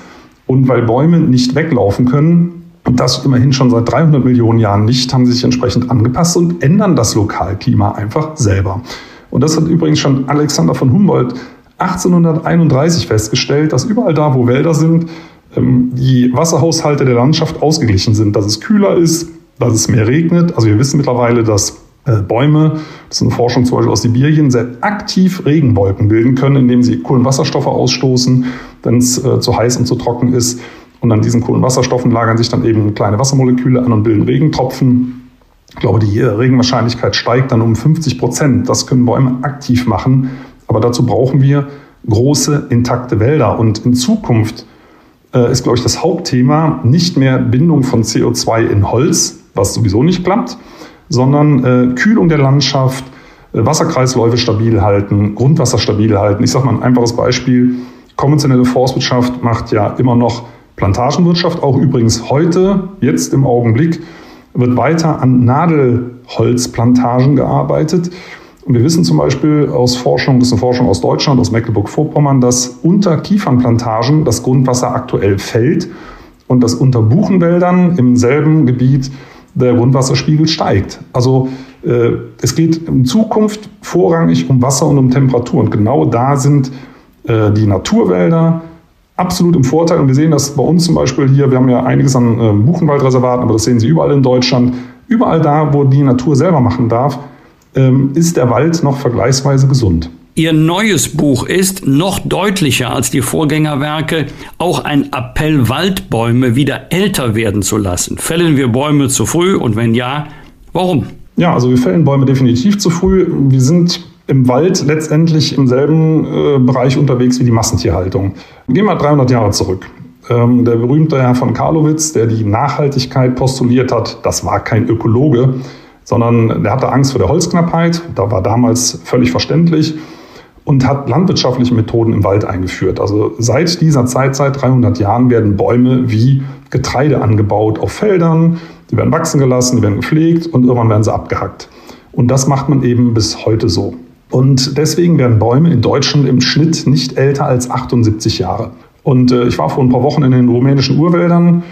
G: Und weil Bäume nicht weglaufen können, und das immerhin schon seit 300 Millionen Jahren nicht, haben sie sich entsprechend angepasst und ändern das Lokalklima einfach selber. Und das hat übrigens schon Alexander von Humboldt 1831 festgestellt, dass überall da, wo Wälder sind, ähm, die Wasserhaushalte der Landschaft ausgeglichen sind, dass es kühler ist, dass es mehr regnet. Also wir wissen mittlerweile, dass Bäume, das ist eine Forschung zum Beispiel aus Sibirien, sehr aktiv Regenwolken bilden können, indem sie Kohlenwasserstoffe ausstoßen, wenn es äh, zu heiß und zu trocken ist. Und an diesen Kohlenwasserstoffen lagern sich dann eben kleine Wassermoleküle an und bilden Regentropfen. Ich glaube, die äh, Regenwahrscheinlichkeit steigt dann um 50 Prozent. Das können Bäume aktiv machen. Aber dazu brauchen wir große, intakte Wälder. Und in Zukunft äh, ist, glaube ich, das Hauptthema nicht mehr Bindung von CO2 in Holz, was sowieso nicht klappt, sondern äh, Kühlung der Landschaft, äh, Wasserkreisläufe stabil halten, Grundwasser stabil halten. Ich sage mal ein einfaches Beispiel. Konventionelle Forstwirtschaft macht ja immer noch Plantagenwirtschaft, auch übrigens heute, jetzt im Augenblick, wird weiter an Nadelholzplantagen gearbeitet. Und wir wissen zum Beispiel aus Forschung, das ist eine Forschung aus Deutschland, aus Mecklenburg-Vorpommern, dass unter Kiefernplantagen das Grundwasser aktuell fällt und dass unter Buchenwäldern im selben Gebiet der Grundwasserspiegel steigt. Also äh, es geht in Zukunft vorrangig um Wasser und um Temperatur. Und genau da sind äh, die Naturwälder absolut im Vorteil. Und wir sehen das bei uns zum Beispiel hier. Wir haben ja einiges an äh, Buchenwaldreservaten, aber das sehen Sie überall in Deutschland. Überall da, wo die Natur selber machen darf, ähm, ist der Wald noch vergleichsweise gesund.
D: Ihr neues Buch ist noch deutlicher als die Vorgängerwerke auch ein Appell, Waldbäume wieder älter werden zu lassen. Fällen wir Bäume zu früh und wenn ja, warum?
G: Ja, also wir fällen Bäume definitiv zu früh. Wir sind im Wald letztendlich im selben äh, Bereich unterwegs wie die Massentierhaltung. Gehen wir 300 Jahre zurück. Ähm, der berühmte Herr von Karlowitz, der die Nachhaltigkeit postuliert hat, das war kein Ökologe, sondern der hatte Angst vor der Holzknappheit. Da war damals völlig verständlich und hat landwirtschaftliche Methoden im Wald eingeführt. Also seit dieser Zeit, seit 300 Jahren, werden Bäume wie Getreide angebaut auf Feldern. Die werden wachsen gelassen, die werden gepflegt und irgendwann werden sie abgehackt. Und das macht man eben bis heute so. Und deswegen werden Bäume in Deutschland im Schnitt nicht älter als 78 Jahre. Und äh, ich war vor ein paar Wochen in den rumänischen Urwäldern.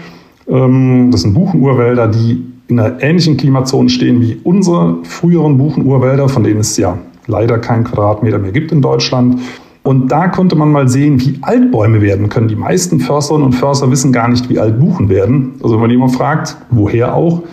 G: Ähm, das sind Buchenurwälder, die in einer ähnlichen Klimazone stehen wie unsere früheren Buchenurwälder, von denen es ja leider keinen Quadratmeter mehr gibt in Deutschland. Und da konnte man mal sehen, wie alt Bäume werden können. Die meisten Försterinnen und Förster wissen gar nicht, wie alt Buchen werden. Also wenn man jemand fragt, woher auch,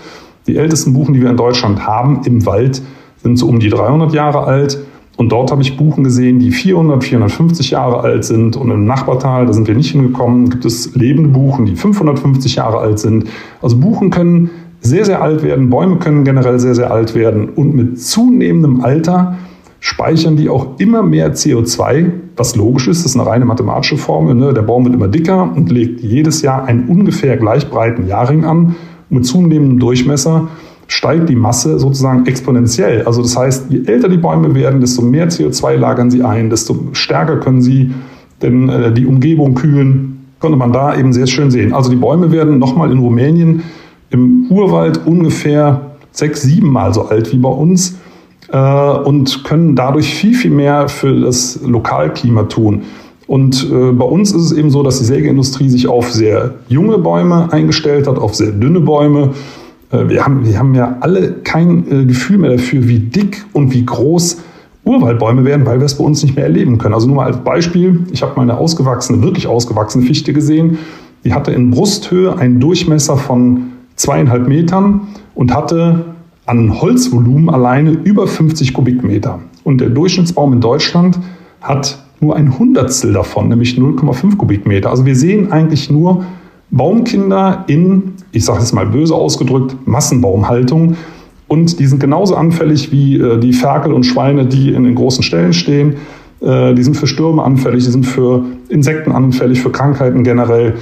G: die ältesten Buchen, die wir in Deutschland haben im Wald, sind so um die 300 Jahre alt. Und dort habe ich Buchen gesehen, die 400, 450 Jahre alt sind. Und im Nachbartal, da sind wir nicht hingekommen, gibt es lebende Buchen, die 550 Jahre alt sind. Also Buchen können sehr, sehr alt werden, Bäume können generell sehr, sehr alt werden. Und mit zunehmendem Alter speichern die auch immer mehr CO2, was logisch ist, das ist eine reine mathematische Formel. Ne? Der Baum wird immer dicker und legt jedes Jahr einen ungefähr gleich breiten Jahrring an. Mit zunehmendem Durchmesser steigt die Masse sozusagen exponentiell. Also das heißt, je älter die Bäume werden, desto mehr CO2 lagern sie ein, desto stärker können sie denn äh, die Umgebung kühlen. Konnte man da eben sehr schön sehen. Also die Bäume werden nochmal in Rumänien im Urwald ungefähr sechs, sieben Mal so alt wie bei uns äh, und können dadurch viel, viel mehr für das Lokalklima tun. Und äh, bei uns ist es eben so, dass die Sägeindustrie sich auf sehr junge Bäume eingestellt hat, auf sehr dünne Bäume. Äh, wir, haben, wir haben ja alle kein äh, Gefühl mehr dafür, wie dick und wie groß Urwaldbäume werden, weil wir es bei uns nicht mehr erleben können. Also nur mal als Beispiel, ich habe mal eine ausgewachsene, wirklich ausgewachsene Fichte gesehen. Die hatte in Brusthöhe einen Durchmesser von zweieinhalb Metern und hatte an Holzvolumen alleine über 50 Kubikmeter. Und der Durchschnittsbaum in Deutschland hat nur ein Hundertstel davon, nämlich 0,5 Kubikmeter. Also wir sehen eigentlich nur Baumkinder in, ich sage es mal böse ausgedrückt, Massenbaumhaltung. Und die sind genauso anfällig wie äh, die Ferkel und Schweine, die in den großen Stellen stehen. Äh, die sind für Stürme anfällig, die sind für Insekten anfällig, für Krankheiten generell.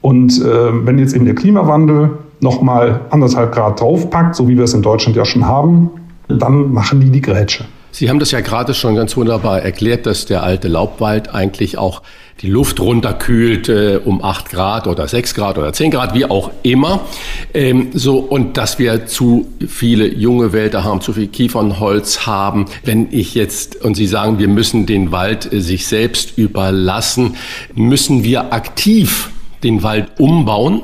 G: Und äh, wenn jetzt eben der Klimawandel nochmal anderthalb Grad draufpackt, so wie wir es in Deutschland ja schon haben, dann machen die die Grätsche.
C: Sie haben das ja gerade schon ganz wunderbar erklärt, dass der alte Laubwald eigentlich auch die Luft runterkühlt äh, um acht Grad oder sechs Grad oder zehn Grad, wie auch immer. Ähm, so, und dass wir zu viele junge Wälder haben, zu viel Kiefernholz haben. Wenn ich jetzt, und Sie sagen, wir müssen den Wald äh, sich selbst überlassen, müssen wir aktiv den Wald umbauen.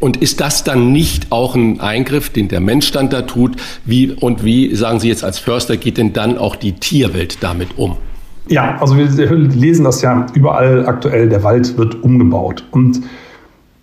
C: Und ist das dann nicht auch ein Eingriff, den der Mensch dann da tut? Wie und wie, sagen Sie jetzt als Förster, geht denn dann auch die Tierwelt damit um?
G: Ja, also wir lesen das ja überall aktuell, der Wald wird umgebaut. Und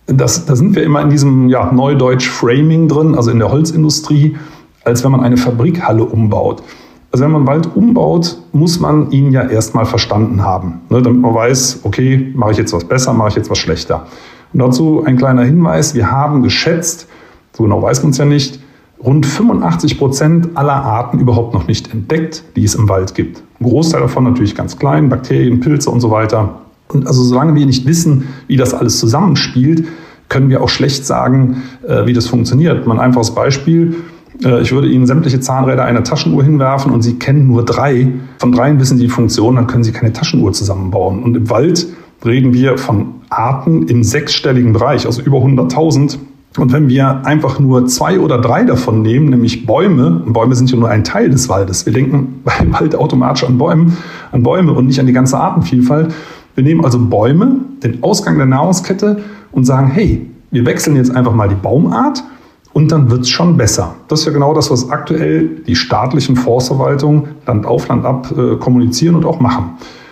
G: das, da sind wir immer in diesem ja, Neudeutsch Framing drin, also in der Holzindustrie, als wenn man eine Fabrikhalle umbaut. Also wenn man Wald umbaut, muss man ihn ja erstmal verstanden haben, ne, damit man weiß, okay, mache ich jetzt was besser, mache ich jetzt was schlechter. Und dazu ein kleiner Hinweis. Wir haben geschätzt, so genau weiß man es ja nicht, rund 85 Prozent aller Arten überhaupt noch nicht entdeckt, die es im Wald gibt. Ein Großteil davon natürlich ganz klein, Bakterien, Pilze und so weiter. Und also solange wir nicht wissen, wie das alles zusammenspielt, können wir auch schlecht sagen, äh, wie das funktioniert. Mal ein einfaches Beispiel. Äh, ich würde Ihnen sämtliche Zahnräder einer Taschenuhr hinwerfen und Sie kennen nur drei. Von dreien wissen Sie die Funktion, dann können Sie keine Taschenuhr zusammenbauen. Und im Wald reden wir von Arten im sechsstelligen Bereich, also über 100.000. Und wenn wir einfach nur zwei oder drei davon nehmen, nämlich Bäume, und Bäume sind ja nur ein Teil des Waldes. Wir denken *laughs* beim Wald automatisch an Bäume, an Bäume und nicht an die ganze Artenvielfalt. Wir nehmen also Bäume, den Ausgang der Nahrungskette und sagen, hey, wir wechseln jetzt einfach mal die Baumart und dann wird es schon besser. Das ist ja genau das, was aktuell die staatlichen Forstverwaltungen Land auf Land ab äh, kommunizieren und auch machen.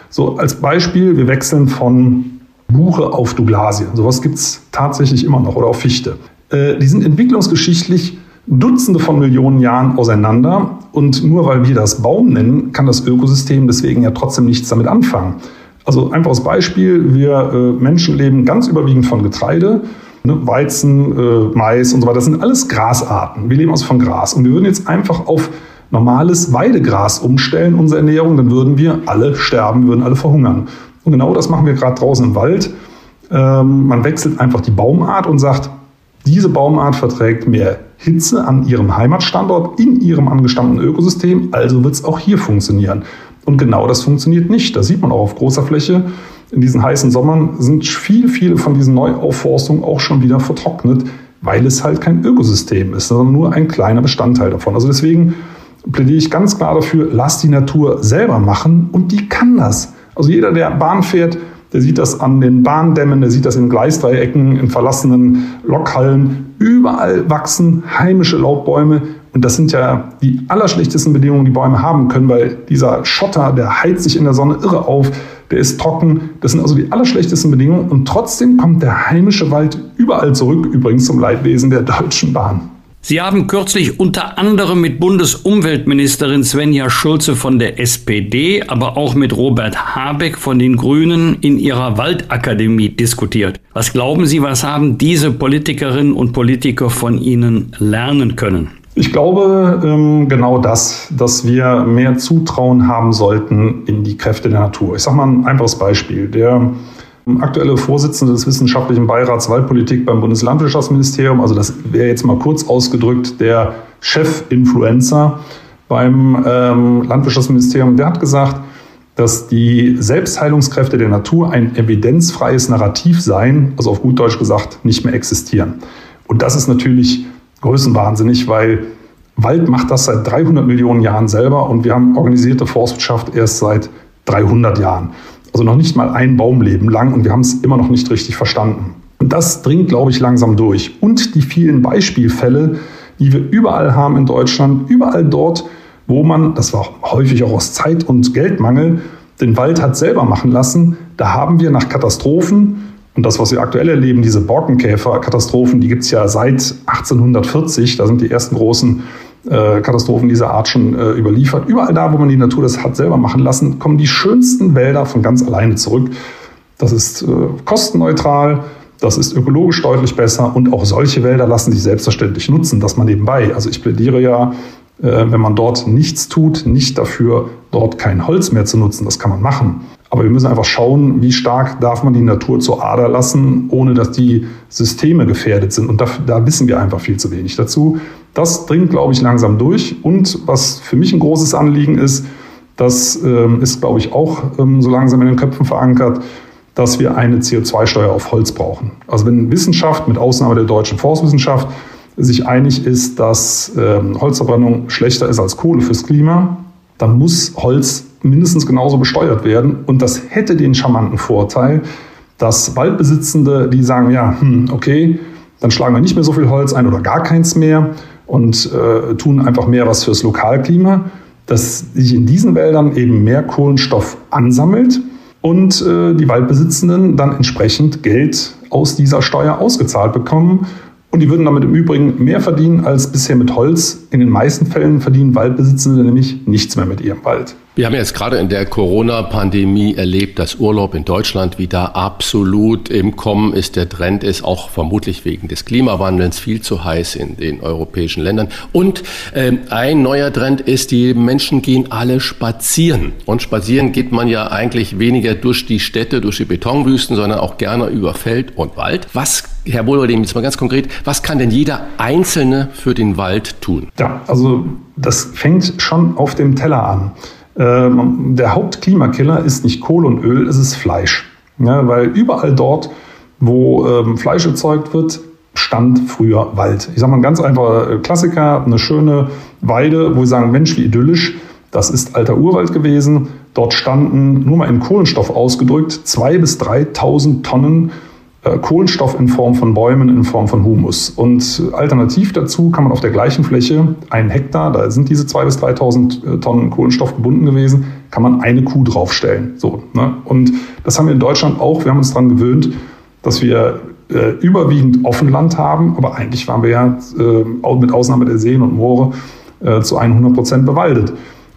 G: So als Beispiel, wir wechseln von Buche auf Douglasie. Sowas gibt es tatsächlich immer noch oder auf Fichte. Äh, die sind entwicklungsgeschichtlich Dutzende von Millionen Jahren auseinander und nur weil wir das Baum nennen, kann das Ökosystem deswegen ja trotzdem nichts damit anfangen. Also einfaches Beispiel, wir äh, Menschen leben ganz überwiegend von Getreide, ne, Weizen, äh, Mais und so weiter. Das sind alles Grasarten. Wir leben also von Gras. Und wir würden jetzt einfach auf normales Weidegras umstellen, unsere Ernährung, dann würden wir alle sterben, würden alle verhungern. Und genau das machen wir gerade draußen im Wald. Ähm, man wechselt einfach die Baumart und sagt, diese Baumart verträgt mehr Hitze an ihrem Heimatstandort, in ihrem angestammten Ökosystem, also wird es auch hier funktionieren. Und genau das funktioniert nicht. Das sieht man auch auf großer Fläche. In diesen heißen Sommern sind viele, viele von diesen Neuaufforstungen auch schon wieder vertrocknet, weil es halt kein Ökosystem ist, sondern nur ein kleiner Bestandteil davon. Also deswegen plädiere ich ganz klar dafür, lass die Natur selber machen und die kann das. Also jeder, der Bahn fährt, der sieht das an den Bahndämmen, der sieht das in Gleisdreiecken, in verlassenen Lokhallen. Überall wachsen heimische Laubbäume. Und das sind ja die allerschlechtesten Bedingungen, die Bäume haben können, weil dieser Schotter, der heizt sich in der Sonne irre auf, der ist trocken. Das sind also die allerschlechtesten Bedingungen. Und trotzdem kommt der heimische Wald überall zurück, übrigens zum Leidwesen der Deutschen Bahn.
D: Sie haben kürzlich unter anderem mit Bundesumweltministerin Svenja Schulze von der SPD, aber auch mit Robert Habeck von den Grünen in ihrer Waldakademie diskutiert. Was glauben Sie, was haben diese Politikerinnen und Politiker von Ihnen lernen können?
G: Ich glaube ähm, genau das, dass wir mehr Zutrauen haben sollten in die Kräfte der Natur. Ich sage mal ein einfaches Beispiel. Der aktuelle Vorsitzende des Wissenschaftlichen Beirats Waldpolitik beim Bundeslandwirtschaftsministerium, also das wäre jetzt mal kurz ausgedrückt der Chef-Influencer beim ähm, Landwirtschaftsministerium, der hat gesagt, dass die Selbstheilungskräfte der Natur ein evidenzfreies Narrativ seien, also auf gut Deutsch gesagt, nicht mehr existieren. Und das ist natürlich größenwahnsinnig, weil Wald macht das seit 300 Millionen Jahren selber und wir haben organisierte Forstwirtschaft erst seit 300 Jahren. Also noch nicht mal ein Baumleben lang und wir haben es immer noch nicht richtig verstanden. Und das dringt, glaube ich, langsam durch. Und die vielen Beispielfälle, die wir überall haben in Deutschland, überall dort, wo man, das war häufig auch aus Zeit- und Geldmangel, den Wald hat selber machen lassen, da haben wir nach Katastrophen, und das, was wir aktuell erleben, diese Borkenkäfer-Katastrophen, die gibt es ja seit 1840, da sind die ersten großen äh, Katastrophen dieser Art schon äh, überliefert. Überall da, wo man die Natur das hat selber machen lassen, kommen die schönsten Wälder von ganz alleine zurück. Das ist äh, kostenneutral, das ist ökologisch deutlich besser und auch solche Wälder lassen sich selbstverständlich nutzen, dass man nebenbei. Also ich plädiere ja äh, wenn man dort nichts tut, nicht dafür, dort kein Holz mehr zu nutzen. Das kann man machen. Aber wir müssen einfach schauen, wie stark darf man die Natur zur Ader lassen, ohne dass die Systeme gefährdet sind. Und da, da wissen wir einfach viel zu wenig dazu. Das dringt, glaube ich, langsam durch. Und was für mich ein großes Anliegen ist, das ähm, ist, glaube ich, auch ähm, so langsam in den Köpfen verankert, dass wir eine CO2-Steuer auf Holz brauchen. Also wenn Wissenschaft, mit Ausnahme der deutschen Forstwissenschaft, sich einig ist, dass ähm, Holzverbrennung schlechter ist als Kohle fürs Klima, dann muss Holz mindestens genauso besteuert werden. Und das hätte den charmanten Vorteil, dass Waldbesitzende, die sagen, ja, hm, okay, dann schlagen wir nicht mehr so viel Holz ein oder gar keins mehr und äh, tun einfach mehr was fürs Lokalklima, dass sich in diesen Wäldern eben mehr Kohlenstoff ansammelt und äh, die Waldbesitzenden dann entsprechend Geld aus dieser Steuer ausgezahlt bekommen und die würden damit im Übrigen mehr verdienen als bisher mit Holz. In den meisten Fällen verdienen Waldbesitzende nämlich nichts mehr mit ihrem Wald.
C: Wir haben jetzt gerade in der Corona-Pandemie erlebt, dass Urlaub in Deutschland wieder absolut im Kommen ist. Der Trend ist auch vermutlich wegen des Klimawandels viel zu heiß in den europäischen Ländern. Und äh, ein neuer Trend ist, die Menschen gehen alle spazieren. Und spazieren geht man ja eigentlich weniger durch die Städte, durch die Betonwüsten, sondern auch gerne über Feld und Wald. Was, Herr Wohlwerdem, jetzt mal ganz konkret, was kann denn jeder Einzelne für den Wald tun?
G: Ja, also das fängt schon auf dem Teller an. Ähm, der Hauptklimakiller ist nicht Kohle und Öl, es ist Fleisch. Ja, weil überall dort, wo ähm, Fleisch erzeugt wird, stand früher Wald. Ich sage mal ein ganz einfacher äh, Klassiker, eine schöne Weide, wo wir sagen, Mensch, wie idyllisch. Das ist alter Urwald gewesen. Dort standen, nur mal in Kohlenstoff ausgedrückt, zwei bis 3.000 Tonnen Kohlenstoff in Form von Bäumen, in Form von Humus. Und alternativ dazu kann man auf der gleichen Fläche, einen Hektar, da sind diese 2.000 bis 3.000 äh, Tonnen Kohlenstoff gebunden gewesen, kann man eine Kuh draufstellen. So, ne? Und das haben wir in Deutschland auch. Wir haben uns daran gewöhnt, dass wir äh, überwiegend Offenland haben, aber eigentlich waren wir ja äh, mit Ausnahme der Seen und Moore äh, zu 100 Prozent bewaldet.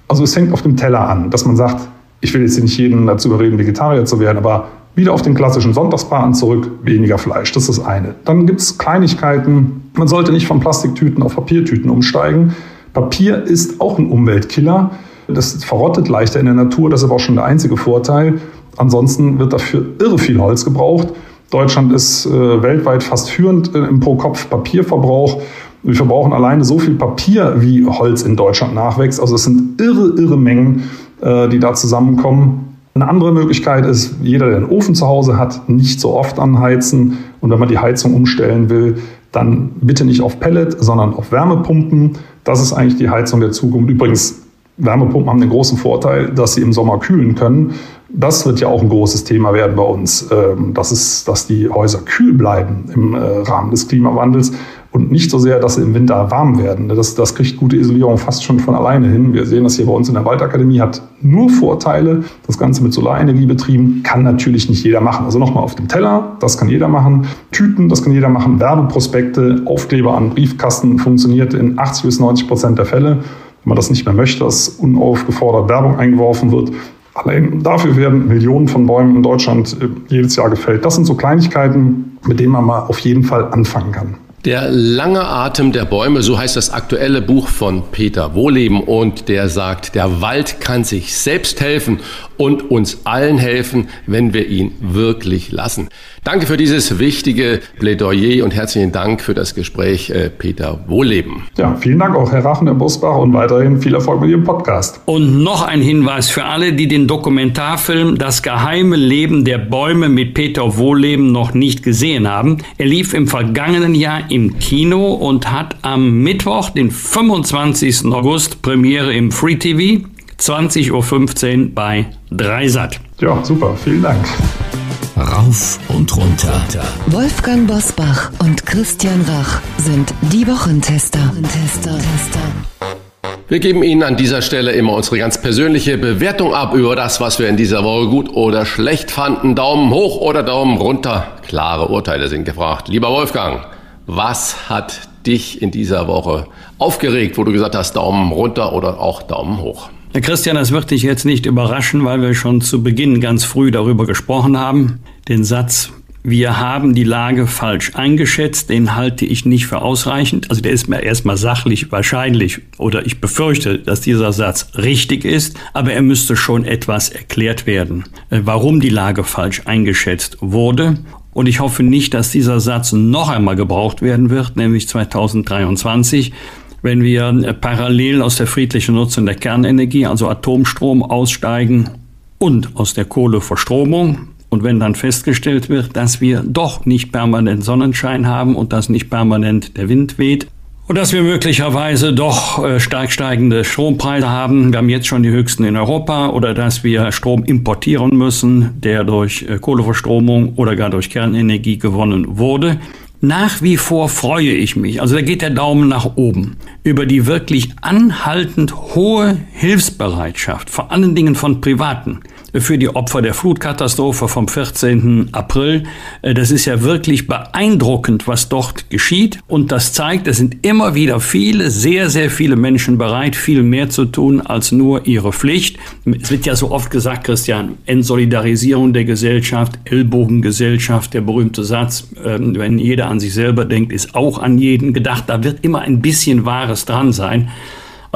G: Also es hängt auf dem Teller an, dass man sagt, ich will jetzt nicht jeden dazu überreden, Vegetarier zu werden, aber wieder auf den klassischen Sonntagsbraten zurück, weniger Fleisch. Das ist eine. Dann gibt es Kleinigkeiten. Man sollte nicht von Plastiktüten auf Papiertüten umsteigen. Papier ist auch ein Umweltkiller. Das verrottet leichter in der Natur. Das ist aber auch schon der einzige Vorteil. Ansonsten wird dafür irre viel Holz gebraucht. Deutschland ist äh, weltweit fast führend äh, im Pro-Kopf-Papierverbrauch. Wir verbrauchen alleine so viel Papier, wie Holz in Deutschland nachwächst. Also es sind irre, irre Mengen, äh, die da zusammenkommen. Eine andere Möglichkeit ist, jeder, der einen Ofen zu Hause hat, nicht so oft anheizen. Und wenn man die Heizung umstellen will, dann bitte nicht auf Pellet, sondern auf Wärmepumpen. Das ist eigentlich die Heizung der Zukunft. Übrigens, Wärmepumpen haben den großen Vorteil, dass sie im Sommer kühlen können. Das wird ja auch ein großes Thema werden bei uns. Ähm, das ist, dass die Häuser kühl bleiben im äh, Rahmen des Klimawandels und nicht so sehr, dass sie im Winter warm werden. Das, das kriegt gute Isolierung fast schon von alleine hin. Wir sehen das hier bei uns in der Waldakademie, hat nur Vorteile. Das Ganze mit Solarenergie betrieben, kann natürlich nicht jeder machen. Also nochmal auf dem Teller, das kann jeder machen. Tüten, das kann jeder machen. Werbeprospekte, Aufkleber an Briefkasten funktioniert in 80 bis 90 Prozent der Fälle. Wenn man das nicht mehr möchte, dass unaufgefordert Werbung eingeworfen wird, Allein dafür werden Millionen von Bäumen in Deutschland äh, jedes Jahr gefällt. Das sind so Kleinigkeiten, mit denen man mal auf jeden Fall anfangen kann.
C: Der lange Atem der Bäume, so heißt das aktuelle Buch von Peter Wohleben und der sagt, der Wald kann sich selbst helfen und uns allen helfen, wenn wir ihn wirklich lassen. Danke für dieses wichtige Plädoyer und herzlichen Dank für das Gespräch, äh, Peter Wohleben.
G: Ja, vielen Dank auch, Herr Rachen, Herr Busbach, und weiterhin viel Erfolg mit Ihrem Podcast.
D: Und noch ein Hinweis für alle, die den Dokumentarfilm Das geheime Leben der Bäume mit Peter Wohleben noch nicht gesehen haben. Er lief im vergangenen Jahr im Kino und hat am Mittwoch, den 25. August, Premiere im Free TV. 20.15 Uhr bei Dreisat.
G: Ja, super, vielen Dank.
B: Rauf und runter.
A: Wolfgang Bosbach und Christian Rach sind die Wochentester.
C: Wir geben Ihnen an dieser Stelle immer unsere ganz persönliche Bewertung ab über das, was wir in dieser Woche gut oder schlecht fanden. Daumen hoch oder Daumen runter. Klare Urteile sind gefragt. Lieber Wolfgang, was hat dich in dieser Woche aufgeregt, wo du gesagt hast, Daumen runter oder auch Daumen hoch?
D: Herr Christian, das wird dich jetzt nicht überraschen, weil wir schon zu Beginn ganz früh darüber gesprochen haben. Den Satz, wir haben die Lage falsch eingeschätzt, den halte ich nicht für ausreichend. Also der ist mir erstmal sachlich wahrscheinlich oder ich befürchte, dass dieser Satz richtig ist, aber er müsste schon etwas erklärt werden, äh, warum die Lage falsch eingeschätzt wurde. Und ich hoffe nicht, dass dieser Satz noch einmal gebraucht werden wird, nämlich 2023 wenn wir äh, parallel aus der friedlichen Nutzung der Kernenergie, also Atomstrom, aussteigen und aus der Kohleverstromung. Und wenn dann festgestellt wird, dass wir doch nicht permanent Sonnenschein haben und dass nicht permanent der Wind weht, und dass wir möglicherweise doch äh, stark steigende Strompreise haben. Wir haben jetzt schon die höchsten in Europa oder dass wir Strom importieren müssen, der durch äh, Kohleverstromung oder gar durch Kernenergie gewonnen wurde. Nach wie vor freue ich mich, also da geht der Daumen nach oben, über die wirklich anhaltend hohe Hilfsbereitschaft, vor allen Dingen von Privaten für die Opfer der Flutkatastrophe vom 14. April. Äh, das ist ja wirklich beeindruckend, was dort geschieht. Und das zeigt, es sind immer wieder viele, sehr, sehr viele Menschen bereit, viel mehr zu tun als nur ihre Pflicht. Es wird ja so oft gesagt, Christian, Entsolidarisierung der Gesellschaft, Ellbogengesellschaft, der berühmte Satz, ähm, wenn jeder an sich selber denkt, ist auch an jeden gedacht. Da wird immer ein bisschen Wahres dran sein.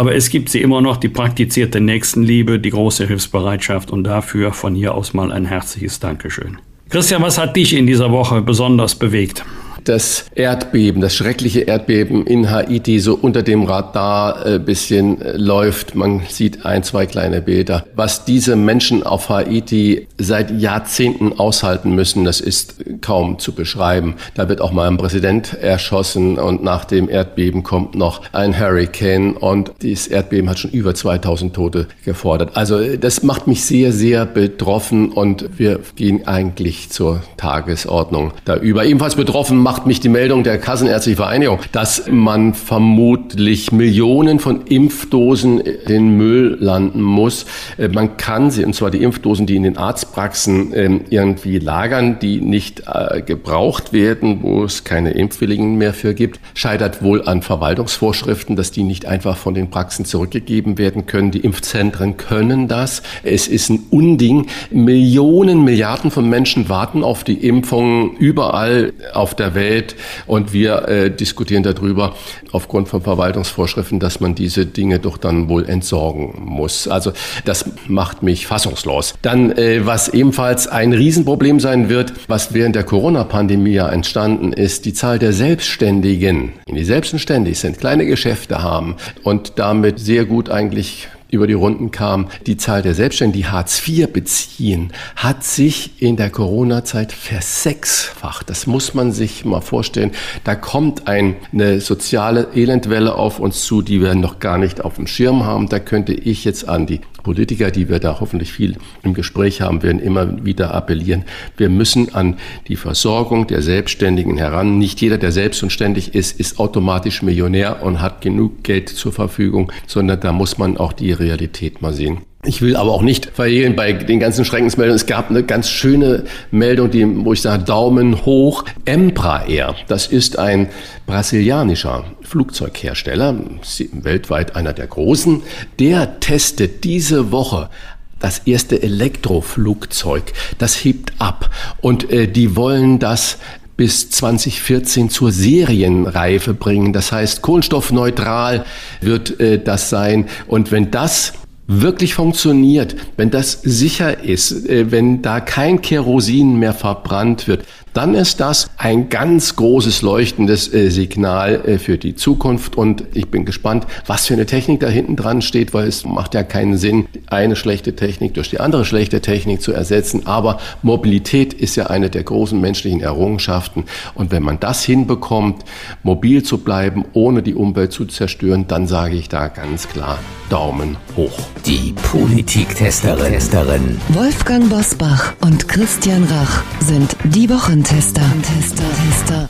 D: Aber es gibt sie immer noch, die praktizierte Nächstenliebe, die große Hilfsbereitschaft und dafür von hier aus mal ein herzliches Dankeschön. Christian, was hat dich in dieser Woche besonders bewegt?
C: Das Erdbeben, das schreckliche Erdbeben in Haiti so unter dem Radar äh, bisschen äh, läuft. Man sieht ein, zwei kleine Bilder. Was diese Menschen auf Haiti seit Jahrzehnten aushalten müssen, das ist kaum zu beschreiben. Da wird auch mal ein Präsident erschossen und nach dem Erdbeben kommt noch ein Hurricane und dieses Erdbeben hat schon über 2000 Tote gefordert. Also das macht mich sehr, sehr betroffen und wir gehen eigentlich zur Tagesordnung da über. Ebenfalls betroffen macht mich die Meldung der Kassenärztlichen Vereinigung, dass man vermutlich Millionen von Impfdosen in Müll landen muss. Äh, man kann sie, und zwar die Impfdosen, die in den Arztpraxen ähm, irgendwie lagern, die nicht äh, gebraucht werden, wo es keine Impfwilligen mehr für gibt, scheitert wohl an Verwaltungsvorschriften, dass die nicht einfach von den Praxen zurückgegeben werden können. Die Impfzentren können das. Es ist ein Unding. Millionen, Milliarden von Menschen warten auf die Impfungen überall auf der Welt. Welt und wir äh, diskutieren darüber aufgrund von Verwaltungsvorschriften, dass man diese Dinge doch dann wohl entsorgen muss. Also das macht mich fassungslos. Dann, äh, was ebenfalls ein Riesenproblem sein wird, was während der Corona-Pandemie ja entstanden ist, die Zahl der Selbstständigen, die selbstständig sind, kleine Geschäfte haben und damit sehr gut eigentlich über die Runden kam, die Zahl der Selbstständigen, die Hartz IV beziehen, hat sich in der Corona-Zeit versechsfacht. Das muss man sich mal vorstellen. Da kommt eine soziale Elendwelle auf uns zu, die wir noch gar nicht auf dem Schirm haben. Da könnte ich jetzt an die Politiker, die wir da hoffentlich viel im Gespräch haben werden, immer wieder appellieren. Wir müssen an die Versorgung der Selbstständigen heran. Nicht jeder, der selbstständig ist, ist automatisch Millionär und hat genug Geld zur Verfügung, sondern da muss man auch die Realität mal sehen. Ich will aber auch nicht verhehlen bei den ganzen Schreckensmeldungen. Es gab eine ganz schöne Meldung, die, wo ich sage, Daumen hoch. Embraer, das ist ein brasilianischer Flugzeughersteller, weltweit einer der großen. Der testet diese Woche das erste Elektroflugzeug. Das hebt ab. Und äh, die wollen das bis 2014 zur Serienreife bringen. Das heißt, kohlenstoffneutral wird äh, das sein. Und wenn das wirklich funktioniert, wenn das sicher ist, äh, wenn da kein Kerosin mehr verbrannt wird, dann ist das ein ganz großes leuchtendes äh, Signal äh, für die Zukunft. Und ich bin gespannt, was für eine Technik da hinten dran steht, weil es macht ja keinen Sinn, eine schlechte Technik durch die andere schlechte Technik zu ersetzen. Aber Mobilität ist ja eine der großen menschlichen Errungenschaften. Und wenn man das hinbekommt, mobil zu bleiben, ohne die Umwelt zu zerstören, dann sage ich da ganz klar Daumen hoch.
B: Die Politiktesterin.
A: Wolfgang Bosbach und Christian Rach sind die Wochentester. Tester, Tester.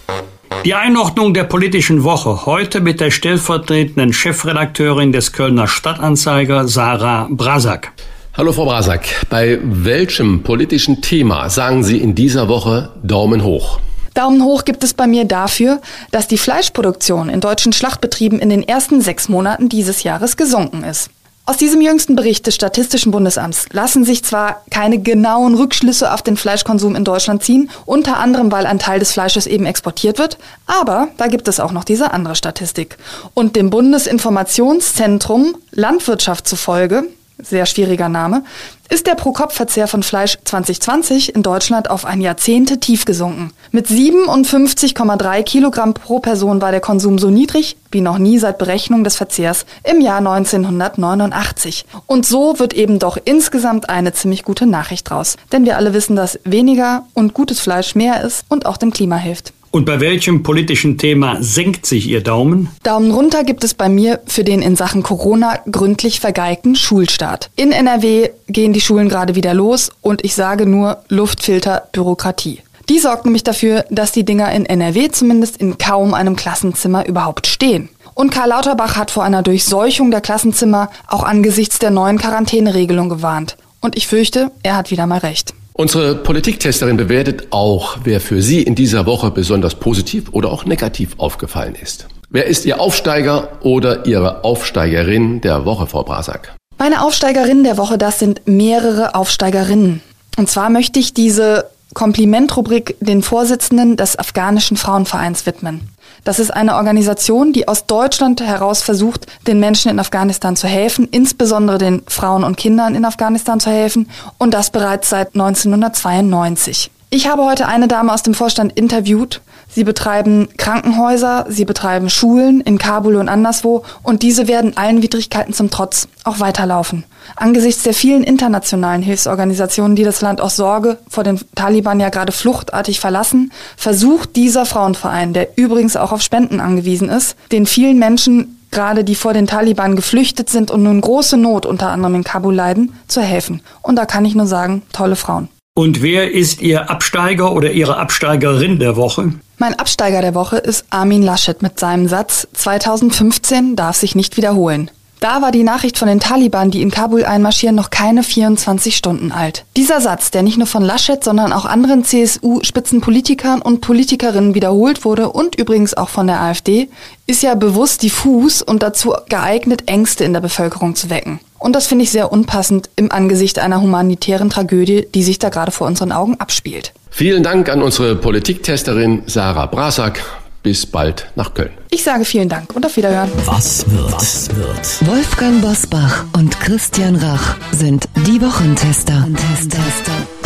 D: Die Einordnung der politischen Woche heute mit der stellvertretenden Chefredakteurin des Kölner Stadtanzeiger Sarah Brasak.
C: Hallo Frau Brasak, bei welchem politischen Thema sagen Sie in dieser Woche Daumen hoch?
H: Daumen hoch gibt es bei mir dafür, dass die Fleischproduktion in deutschen Schlachtbetrieben in den ersten sechs Monaten dieses Jahres gesunken ist. Aus diesem jüngsten Bericht des Statistischen Bundesamts lassen sich zwar keine genauen Rückschlüsse auf den Fleischkonsum in Deutschland ziehen, unter anderem weil ein Teil des Fleisches eben exportiert wird, aber da gibt es auch noch diese andere Statistik. Und dem Bundesinformationszentrum Landwirtschaft zufolge sehr schwieriger Name, ist der Pro-Kopf-Verzehr von Fleisch 2020 in Deutschland auf ein Jahrzehnt tief gesunken. Mit 57,3 Kilogramm pro Person war der Konsum so niedrig wie noch nie seit Berechnung des Verzehrs im Jahr 1989. Und so wird eben doch insgesamt eine ziemlich gute Nachricht draus. Denn wir alle wissen, dass weniger und gutes Fleisch mehr ist und auch dem Klima hilft.
D: Und bei welchem politischen Thema senkt sich Ihr Daumen?
H: Daumen runter gibt es bei mir für den in Sachen Corona gründlich vergeigten Schulstart. In NRW gehen die Schulen gerade wieder los und ich sage nur Luftfilter Bürokratie. Die sorgt nämlich dafür, dass die Dinger in NRW zumindest in kaum einem Klassenzimmer überhaupt stehen. Und Karl Lauterbach hat vor einer Durchseuchung der Klassenzimmer auch angesichts der neuen Quarantäneregelung gewarnt. Und ich fürchte, er hat wieder mal recht.
C: Unsere Politiktesterin bewertet auch, wer für Sie in dieser Woche besonders positiv oder auch negativ aufgefallen ist. Wer ist Ihr Aufsteiger oder Ihre Aufsteigerin der Woche, Frau Brasak?
H: Meine Aufsteigerin der Woche, das sind mehrere Aufsteigerinnen. Und zwar möchte ich diese Komplimentrubrik den Vorsitzenden des afghanischen Frauenvereins widmen. Das ist eine Organisation, die aus Deutschland heraus versucht, den Menschen in Afghanistan zu helfen, insbesondere den Frauen und Kindern in Afghanistan zu helfen und das bereits seit 1992. Ich habe heute eine Dame aus dem Vorstand interviewt. Sie betreiben Krankenhäuser, sie betreiben Schulen in Kabul und anderswo und diese werden allen Widrigkeiten zum Trotz auch weiterlaufen. Angesichts der vielen internationalen Hilfsorganisationen, die das Land aus Sorge vor den Taliban ja gerade fluchtartig verlassen, versucht dieser Frauenverein, der übrigens auch auf Spenden angewiesen ist, den vielen Menschen gerade die vor den Taliban geflüchtet sind und nun große Not unter anderem in Kabul leiden, zu helfen. Und da kann ich nur sagen, tolle Frauen.
D: Und wer ist Ihr Absteiger oder Ihre Absteigerin der Woche?
H: Mein Absteiger der Woche ist Armin Laschet mit seinem Satz 2015 darf sich nicht wiederholen. Da war die Nachricht von den Taliban, die in Kabul einmarschieren, noch keine 24 Stunden alt. Dieser Satz, der nicht nur von Laschet, sondern auch anderen CSU-Spitzenpolitikern und Politikerinnen wiederholt wurde und übrigens auch von der AfD, ist ja bewusst diffus und dazu geeignet, Ängste in der Bevölkerung zu wecken. Und das finde ich sehr unpassend im Angesicht einer humanitären Tragödie, die sich da gerade vor unseren Augen abspielt.
C: Vielen Dank an unsere Politiktesterin Sarah Brasak. Bis bald nach Köln.
H: Ich sage vielen Dank und auf Wiederhören.
B: Was wird? Was wird?
A: Wolfgang Bosbach und Christian Rach sind die Wochentester. Tester.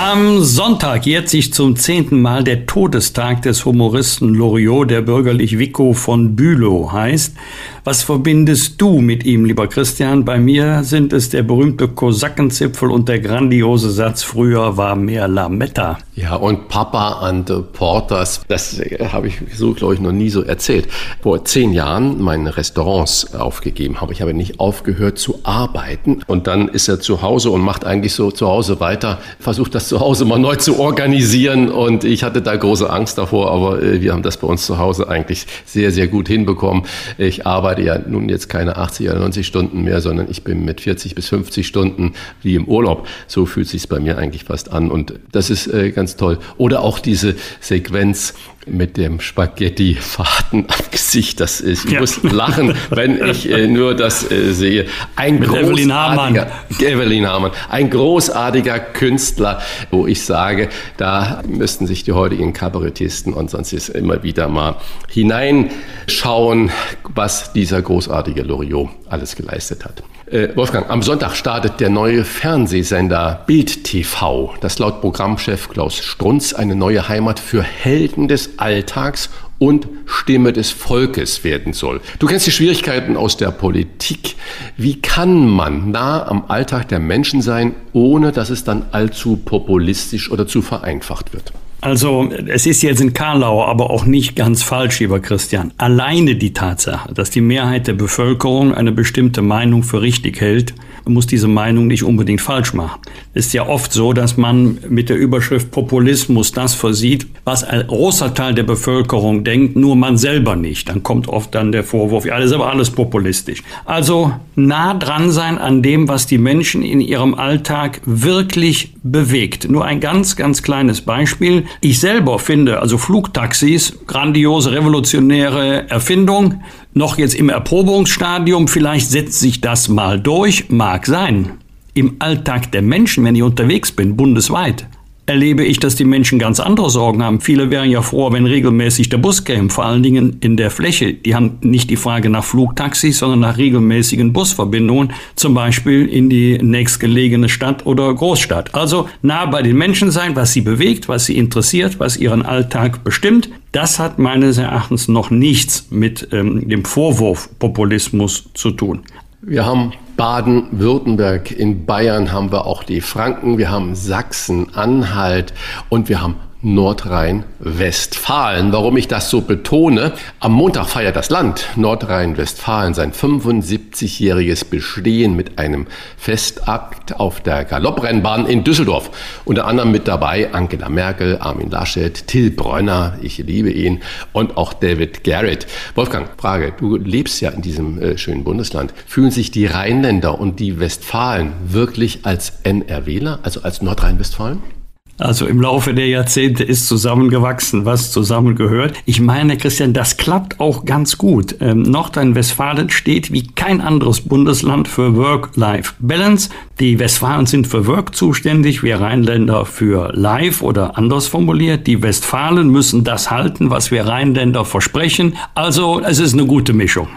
D: Am Sonntag jährt sich zum zehnten Mal der Todestag des Humoristen Loriot, der bürgerlich Vico von Bülow heißt. Was verbindest du mit ihm, lieber Christian? Bei mir sind es der berühmte Kosakenzipfel und der grandiose Satz, früher war mehr Lametta.
C: Ja, und Papa and the Porters, das habe ich so, glaube ich, noch nie so erzählt. Vor zehn Jahren meine Restaurants aufgegeben habe. Ich habe nicht aufgehört zu arbeiten. Und dann ist er zu Hause und macht eigentlich so zu Hause weiter, versucht das zu Hause mal neu zu organisieren. Und ich hatte da große Angst davor, aber äh, wir haben das bei uns zu Hause eigentlich sehr, sehr gut hinbekommen. Ich arbeite ja nun jetzt keine 80 oder 90 Stunden mehr, sondern ich bin mit 40 bis 50 Stunden wie im Urlaub. So fühlt sich bei mir eigentlich fast an und das ist äh, ganz toll. Oder auch diese Sequenz, mit dem Spaghetti-Faden am Gesicht. Das ist, ich ja. muss lachen, wenn ich äh, nur das äh, sehe. Ein mit Evelyn Hamann. Evelyn Hamann. Ein großartiger Künstler, wo ich sage, da müssten sich die heutigen Kabarettisten und sonst ist immer wieder mal hineinschauen, was dieser großartige Loriot alles geleistet hat. Äh, Wolfgang, am Sonntag startet der neue Fernsehsender Bild TV, das laut Programmchef Klaus Strunz eine neue Heimat für Helden des Alltags und Stimme des Volkes werden soll. Du kennst die Schwierigkeiten aus der Politik. Wie kann man nah am Alltag der Menschen sein, ohne dass es dann allzu populistisch oder zu vereinfacht wird?
D: Also es ist jetzt in Karlau aber auch nicht ganz falsch, lieber Christian. Alleine die Tatsache, dass die Mehrheit der Bevölkerung eine bestimmte Meinung für richtig hält, muss diese Meinung nicht unbedingt falsch machen. Es ist ja oft so, dass man mit der Überschrift Populismus das versieht, was ein großer Teil der Bevölkerung denkt, nur man selber nicht. Dann kommt oft dann der Vorwurf, ja, das ist aber alles populistisch. Also nah dran sein an dem, was die Menschen in ihrem Alltag wirklich bewegt. Nur ein ganz, ganz kleines Beispiel. Ich selber finde, also Flugtaxis, grandiose, revolutionäre Erfindung, noch jetzt im Erprobungsstadium, vielleicht setzt sich das mal durch, mag sein. Im Alltag der Menschen, wenn ich unterwegs bin, bundesweit, erlebe ich, dass die Menschen ganz andere Sorgen haben. Viele wären ja froh, wenn regelmäßig der Bus käme, vor allen Dingen in der Fläche. Die haben nicht die Frage nach Flugtaxis, sondern nach regelmäßigen Busverbindungen, zum Beispiel in die nächstgelegene Stadt oder Großstadt. Also nah bei den Menschen sein, was sie bewegt, was sie interessiert, was ihren Alltag bestimmt. Das hat meines Erachtens noch nichts mit ähm, dem Vorwurf Populismus zu tun.
C: Wir haben Baden-Württemberg, in Bayern haben wir auch die Franken, wir haben Sachsen, Anhalt und wir haben Nordrhein-Westfalen. Warum ich das so betone? Am Montag feiert das Land Nordrhein-Westfalen sein 75-jähriges Bestehen mit einem Festakt auf der Galopprennbahn in Düsseldorf. Unter anderem mit dabei Angela Merkel, Armin Laschet, Till Bräuner, ich liebe ihn, und auch David Garrett. Wolfgang, Frage, du lebst ja in diesem äh, schönen Bundesland. Fühlen sich die Rheinländer und die Westfalen wirklich als NRWler, also als Nordrhein-Westfalen?
D: Also im Laufe der Jahrzehnte ist zusammengewachsen, was zusammengehört. Ich meine, Christian, das klappt auch ganz gut. Ähm, Nordrhein-Westfalen steht wie kein anderes Bundesland für Work-Life-Balance. Die Westfalen sind für Work zuständig, wir Rheinländer für Life oder anders formuliert. Die Westfalen müssen das halten, was wir Rheinländer versprechen. Also es ist eine gute Mischung.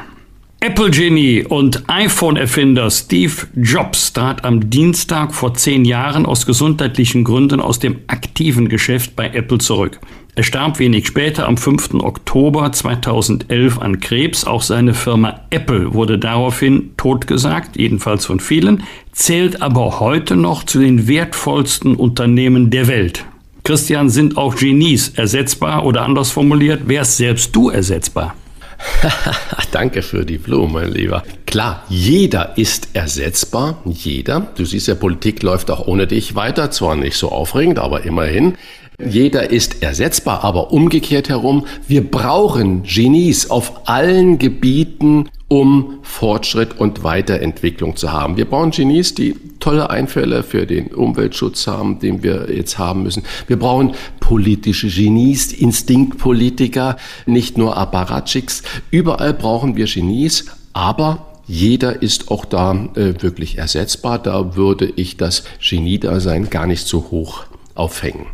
D: Apple-Genie und iPhone-Erfinder Steve Jobs trat am Dienstag vor zehn Jahren aus gesundheitlichen Gründen aus dem aktiven Geschäft bei Apple zurück. Er starb wenig später am 5. Oktober 2011 an Krebs. Auch seine Firma Apple wurde daraufhin totgesagt, jedenfalls von vielen, zählt aber heute noch zu den wertvollsten Unternehmen der Welt. Christian, sind auch Genies ersetzbar oder anders formuliert, wärst selbst du ersetzbar? *laughs*
C: Danke für die Blume, mein Lieber. Klar, jeder ist ersetzbar, jeder. Du siehst ja, Politik läuft auch ohne dich weiter, zwar nicht so aufregend, aber immerhin. Jeder ist ersetzbar, aber umgekehrt herum, wir brauchen Genies auf allen Gebieten, um Fortschritt und Weiterentwicklung zu haben. Wir brauchen Genies, die tolle Einfälle für den Umweltschutz haben, den wir jetzt haben müssen. Wir brauchen politische Genies, Instinktpolitiker, nicht nur Apparatschicks. Überall brauchen wir Genies, aber jeder ist auch da äh, wirklich ersetzbar. Da würde ich das Geniedasein gar nicht so hoch aufhängen.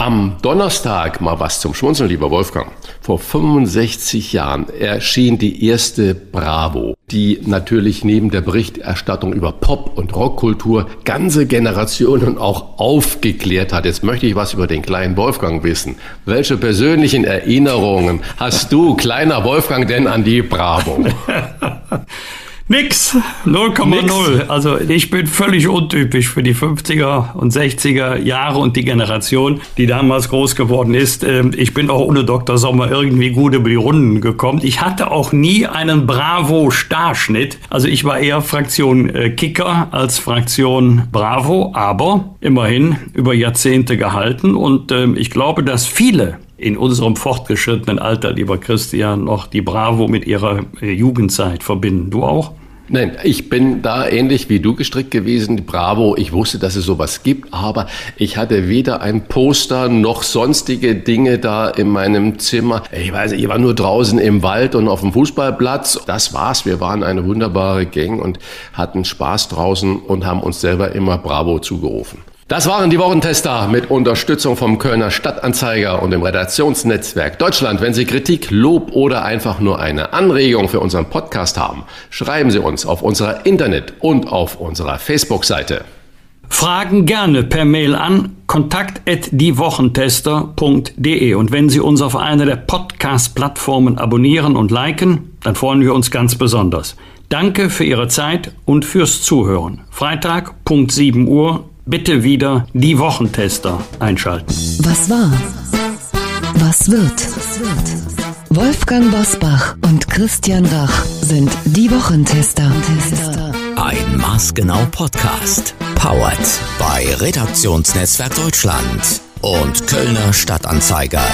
C: Am Donnerstag mal was zum Schmunzeln, lieber Wolfgang. Vor 65 Jahren erschien die erste Bravo, die natürlich neben der Berichterstattung über Pop- und Rockkultur ganze Generationen auch aufgeklärt hat. Jetzt möchte ich was über den kleinen Wolfgang wissen. Welche persönlichen Erinnerungen hast du, kleiner Wolfgang, denn an die Bravo? *laughs*
D: Nix, 0,0. Also ich bin völlig untypisch für die 50er und 60er Jahre und die Generation, die damals groß geworden ist. Ähm, ich bin auch ohne Dr. Sommer irgendwie gut über die Runden gekommen. Ich hatte auch nie einen Bravo-Starschnitt. Also ich war eher Fraktion äh, Kicker als Fraktion Bravo, aber immerhin über Jahrzehnte gehalten. Und ähm, ich glaube, dass viele in unserem fortgeschrittenen Alter, lieber Christian, noch die Bravo mit ihrer äh, Jugendzeit verbinden. Du auch?
C: Nein, ich bin da ähnlich wie du gestrickt gewesen. Bravo, ich wusste, dass es sowas gibt, aber ich hatte weder ein Poster noch sonstige Dinge da in meinem Zimmer. Ich weiß, ich war nur draußen im Wald und auf dem Fußballplatz. Das war's. Wir waren eine wunderbare Gang und hatten Spaß draußen und haben uns selber immer Bravo zugerufen. Das waren die Wochentester mit Unterstützung vom Kölner Stadtanzeiger und dem Redaktionsnetzwerk Deutschland. Wenn Sie Kritik, Lob oder einfach nur eine Anregung für unseren Podcast haben, schreiben Sie uns auf unserer Internet- und auf unserer Facebook-Seite.
D: Fragen gerne per Mail an kontakt@diewochentester.de und wenn Sie uns auf einer der Podcast-Plattformen abonnieren und liken, dann freuen wir uns ganz besonders. Danke für Ihre Zeit und fürs Zuhören. Freitag, Punkt 7 Uhr, bitte wieder die Wochentester einschalten.
A: Was war? Was wird? Wolfgang Bosbach und Christian Rach sind die Wochentester.
B: Ein maßgenau Podcast. Powered bei Redaktionsnetzwerk Deutschland und Kölner Stadtanzeiger.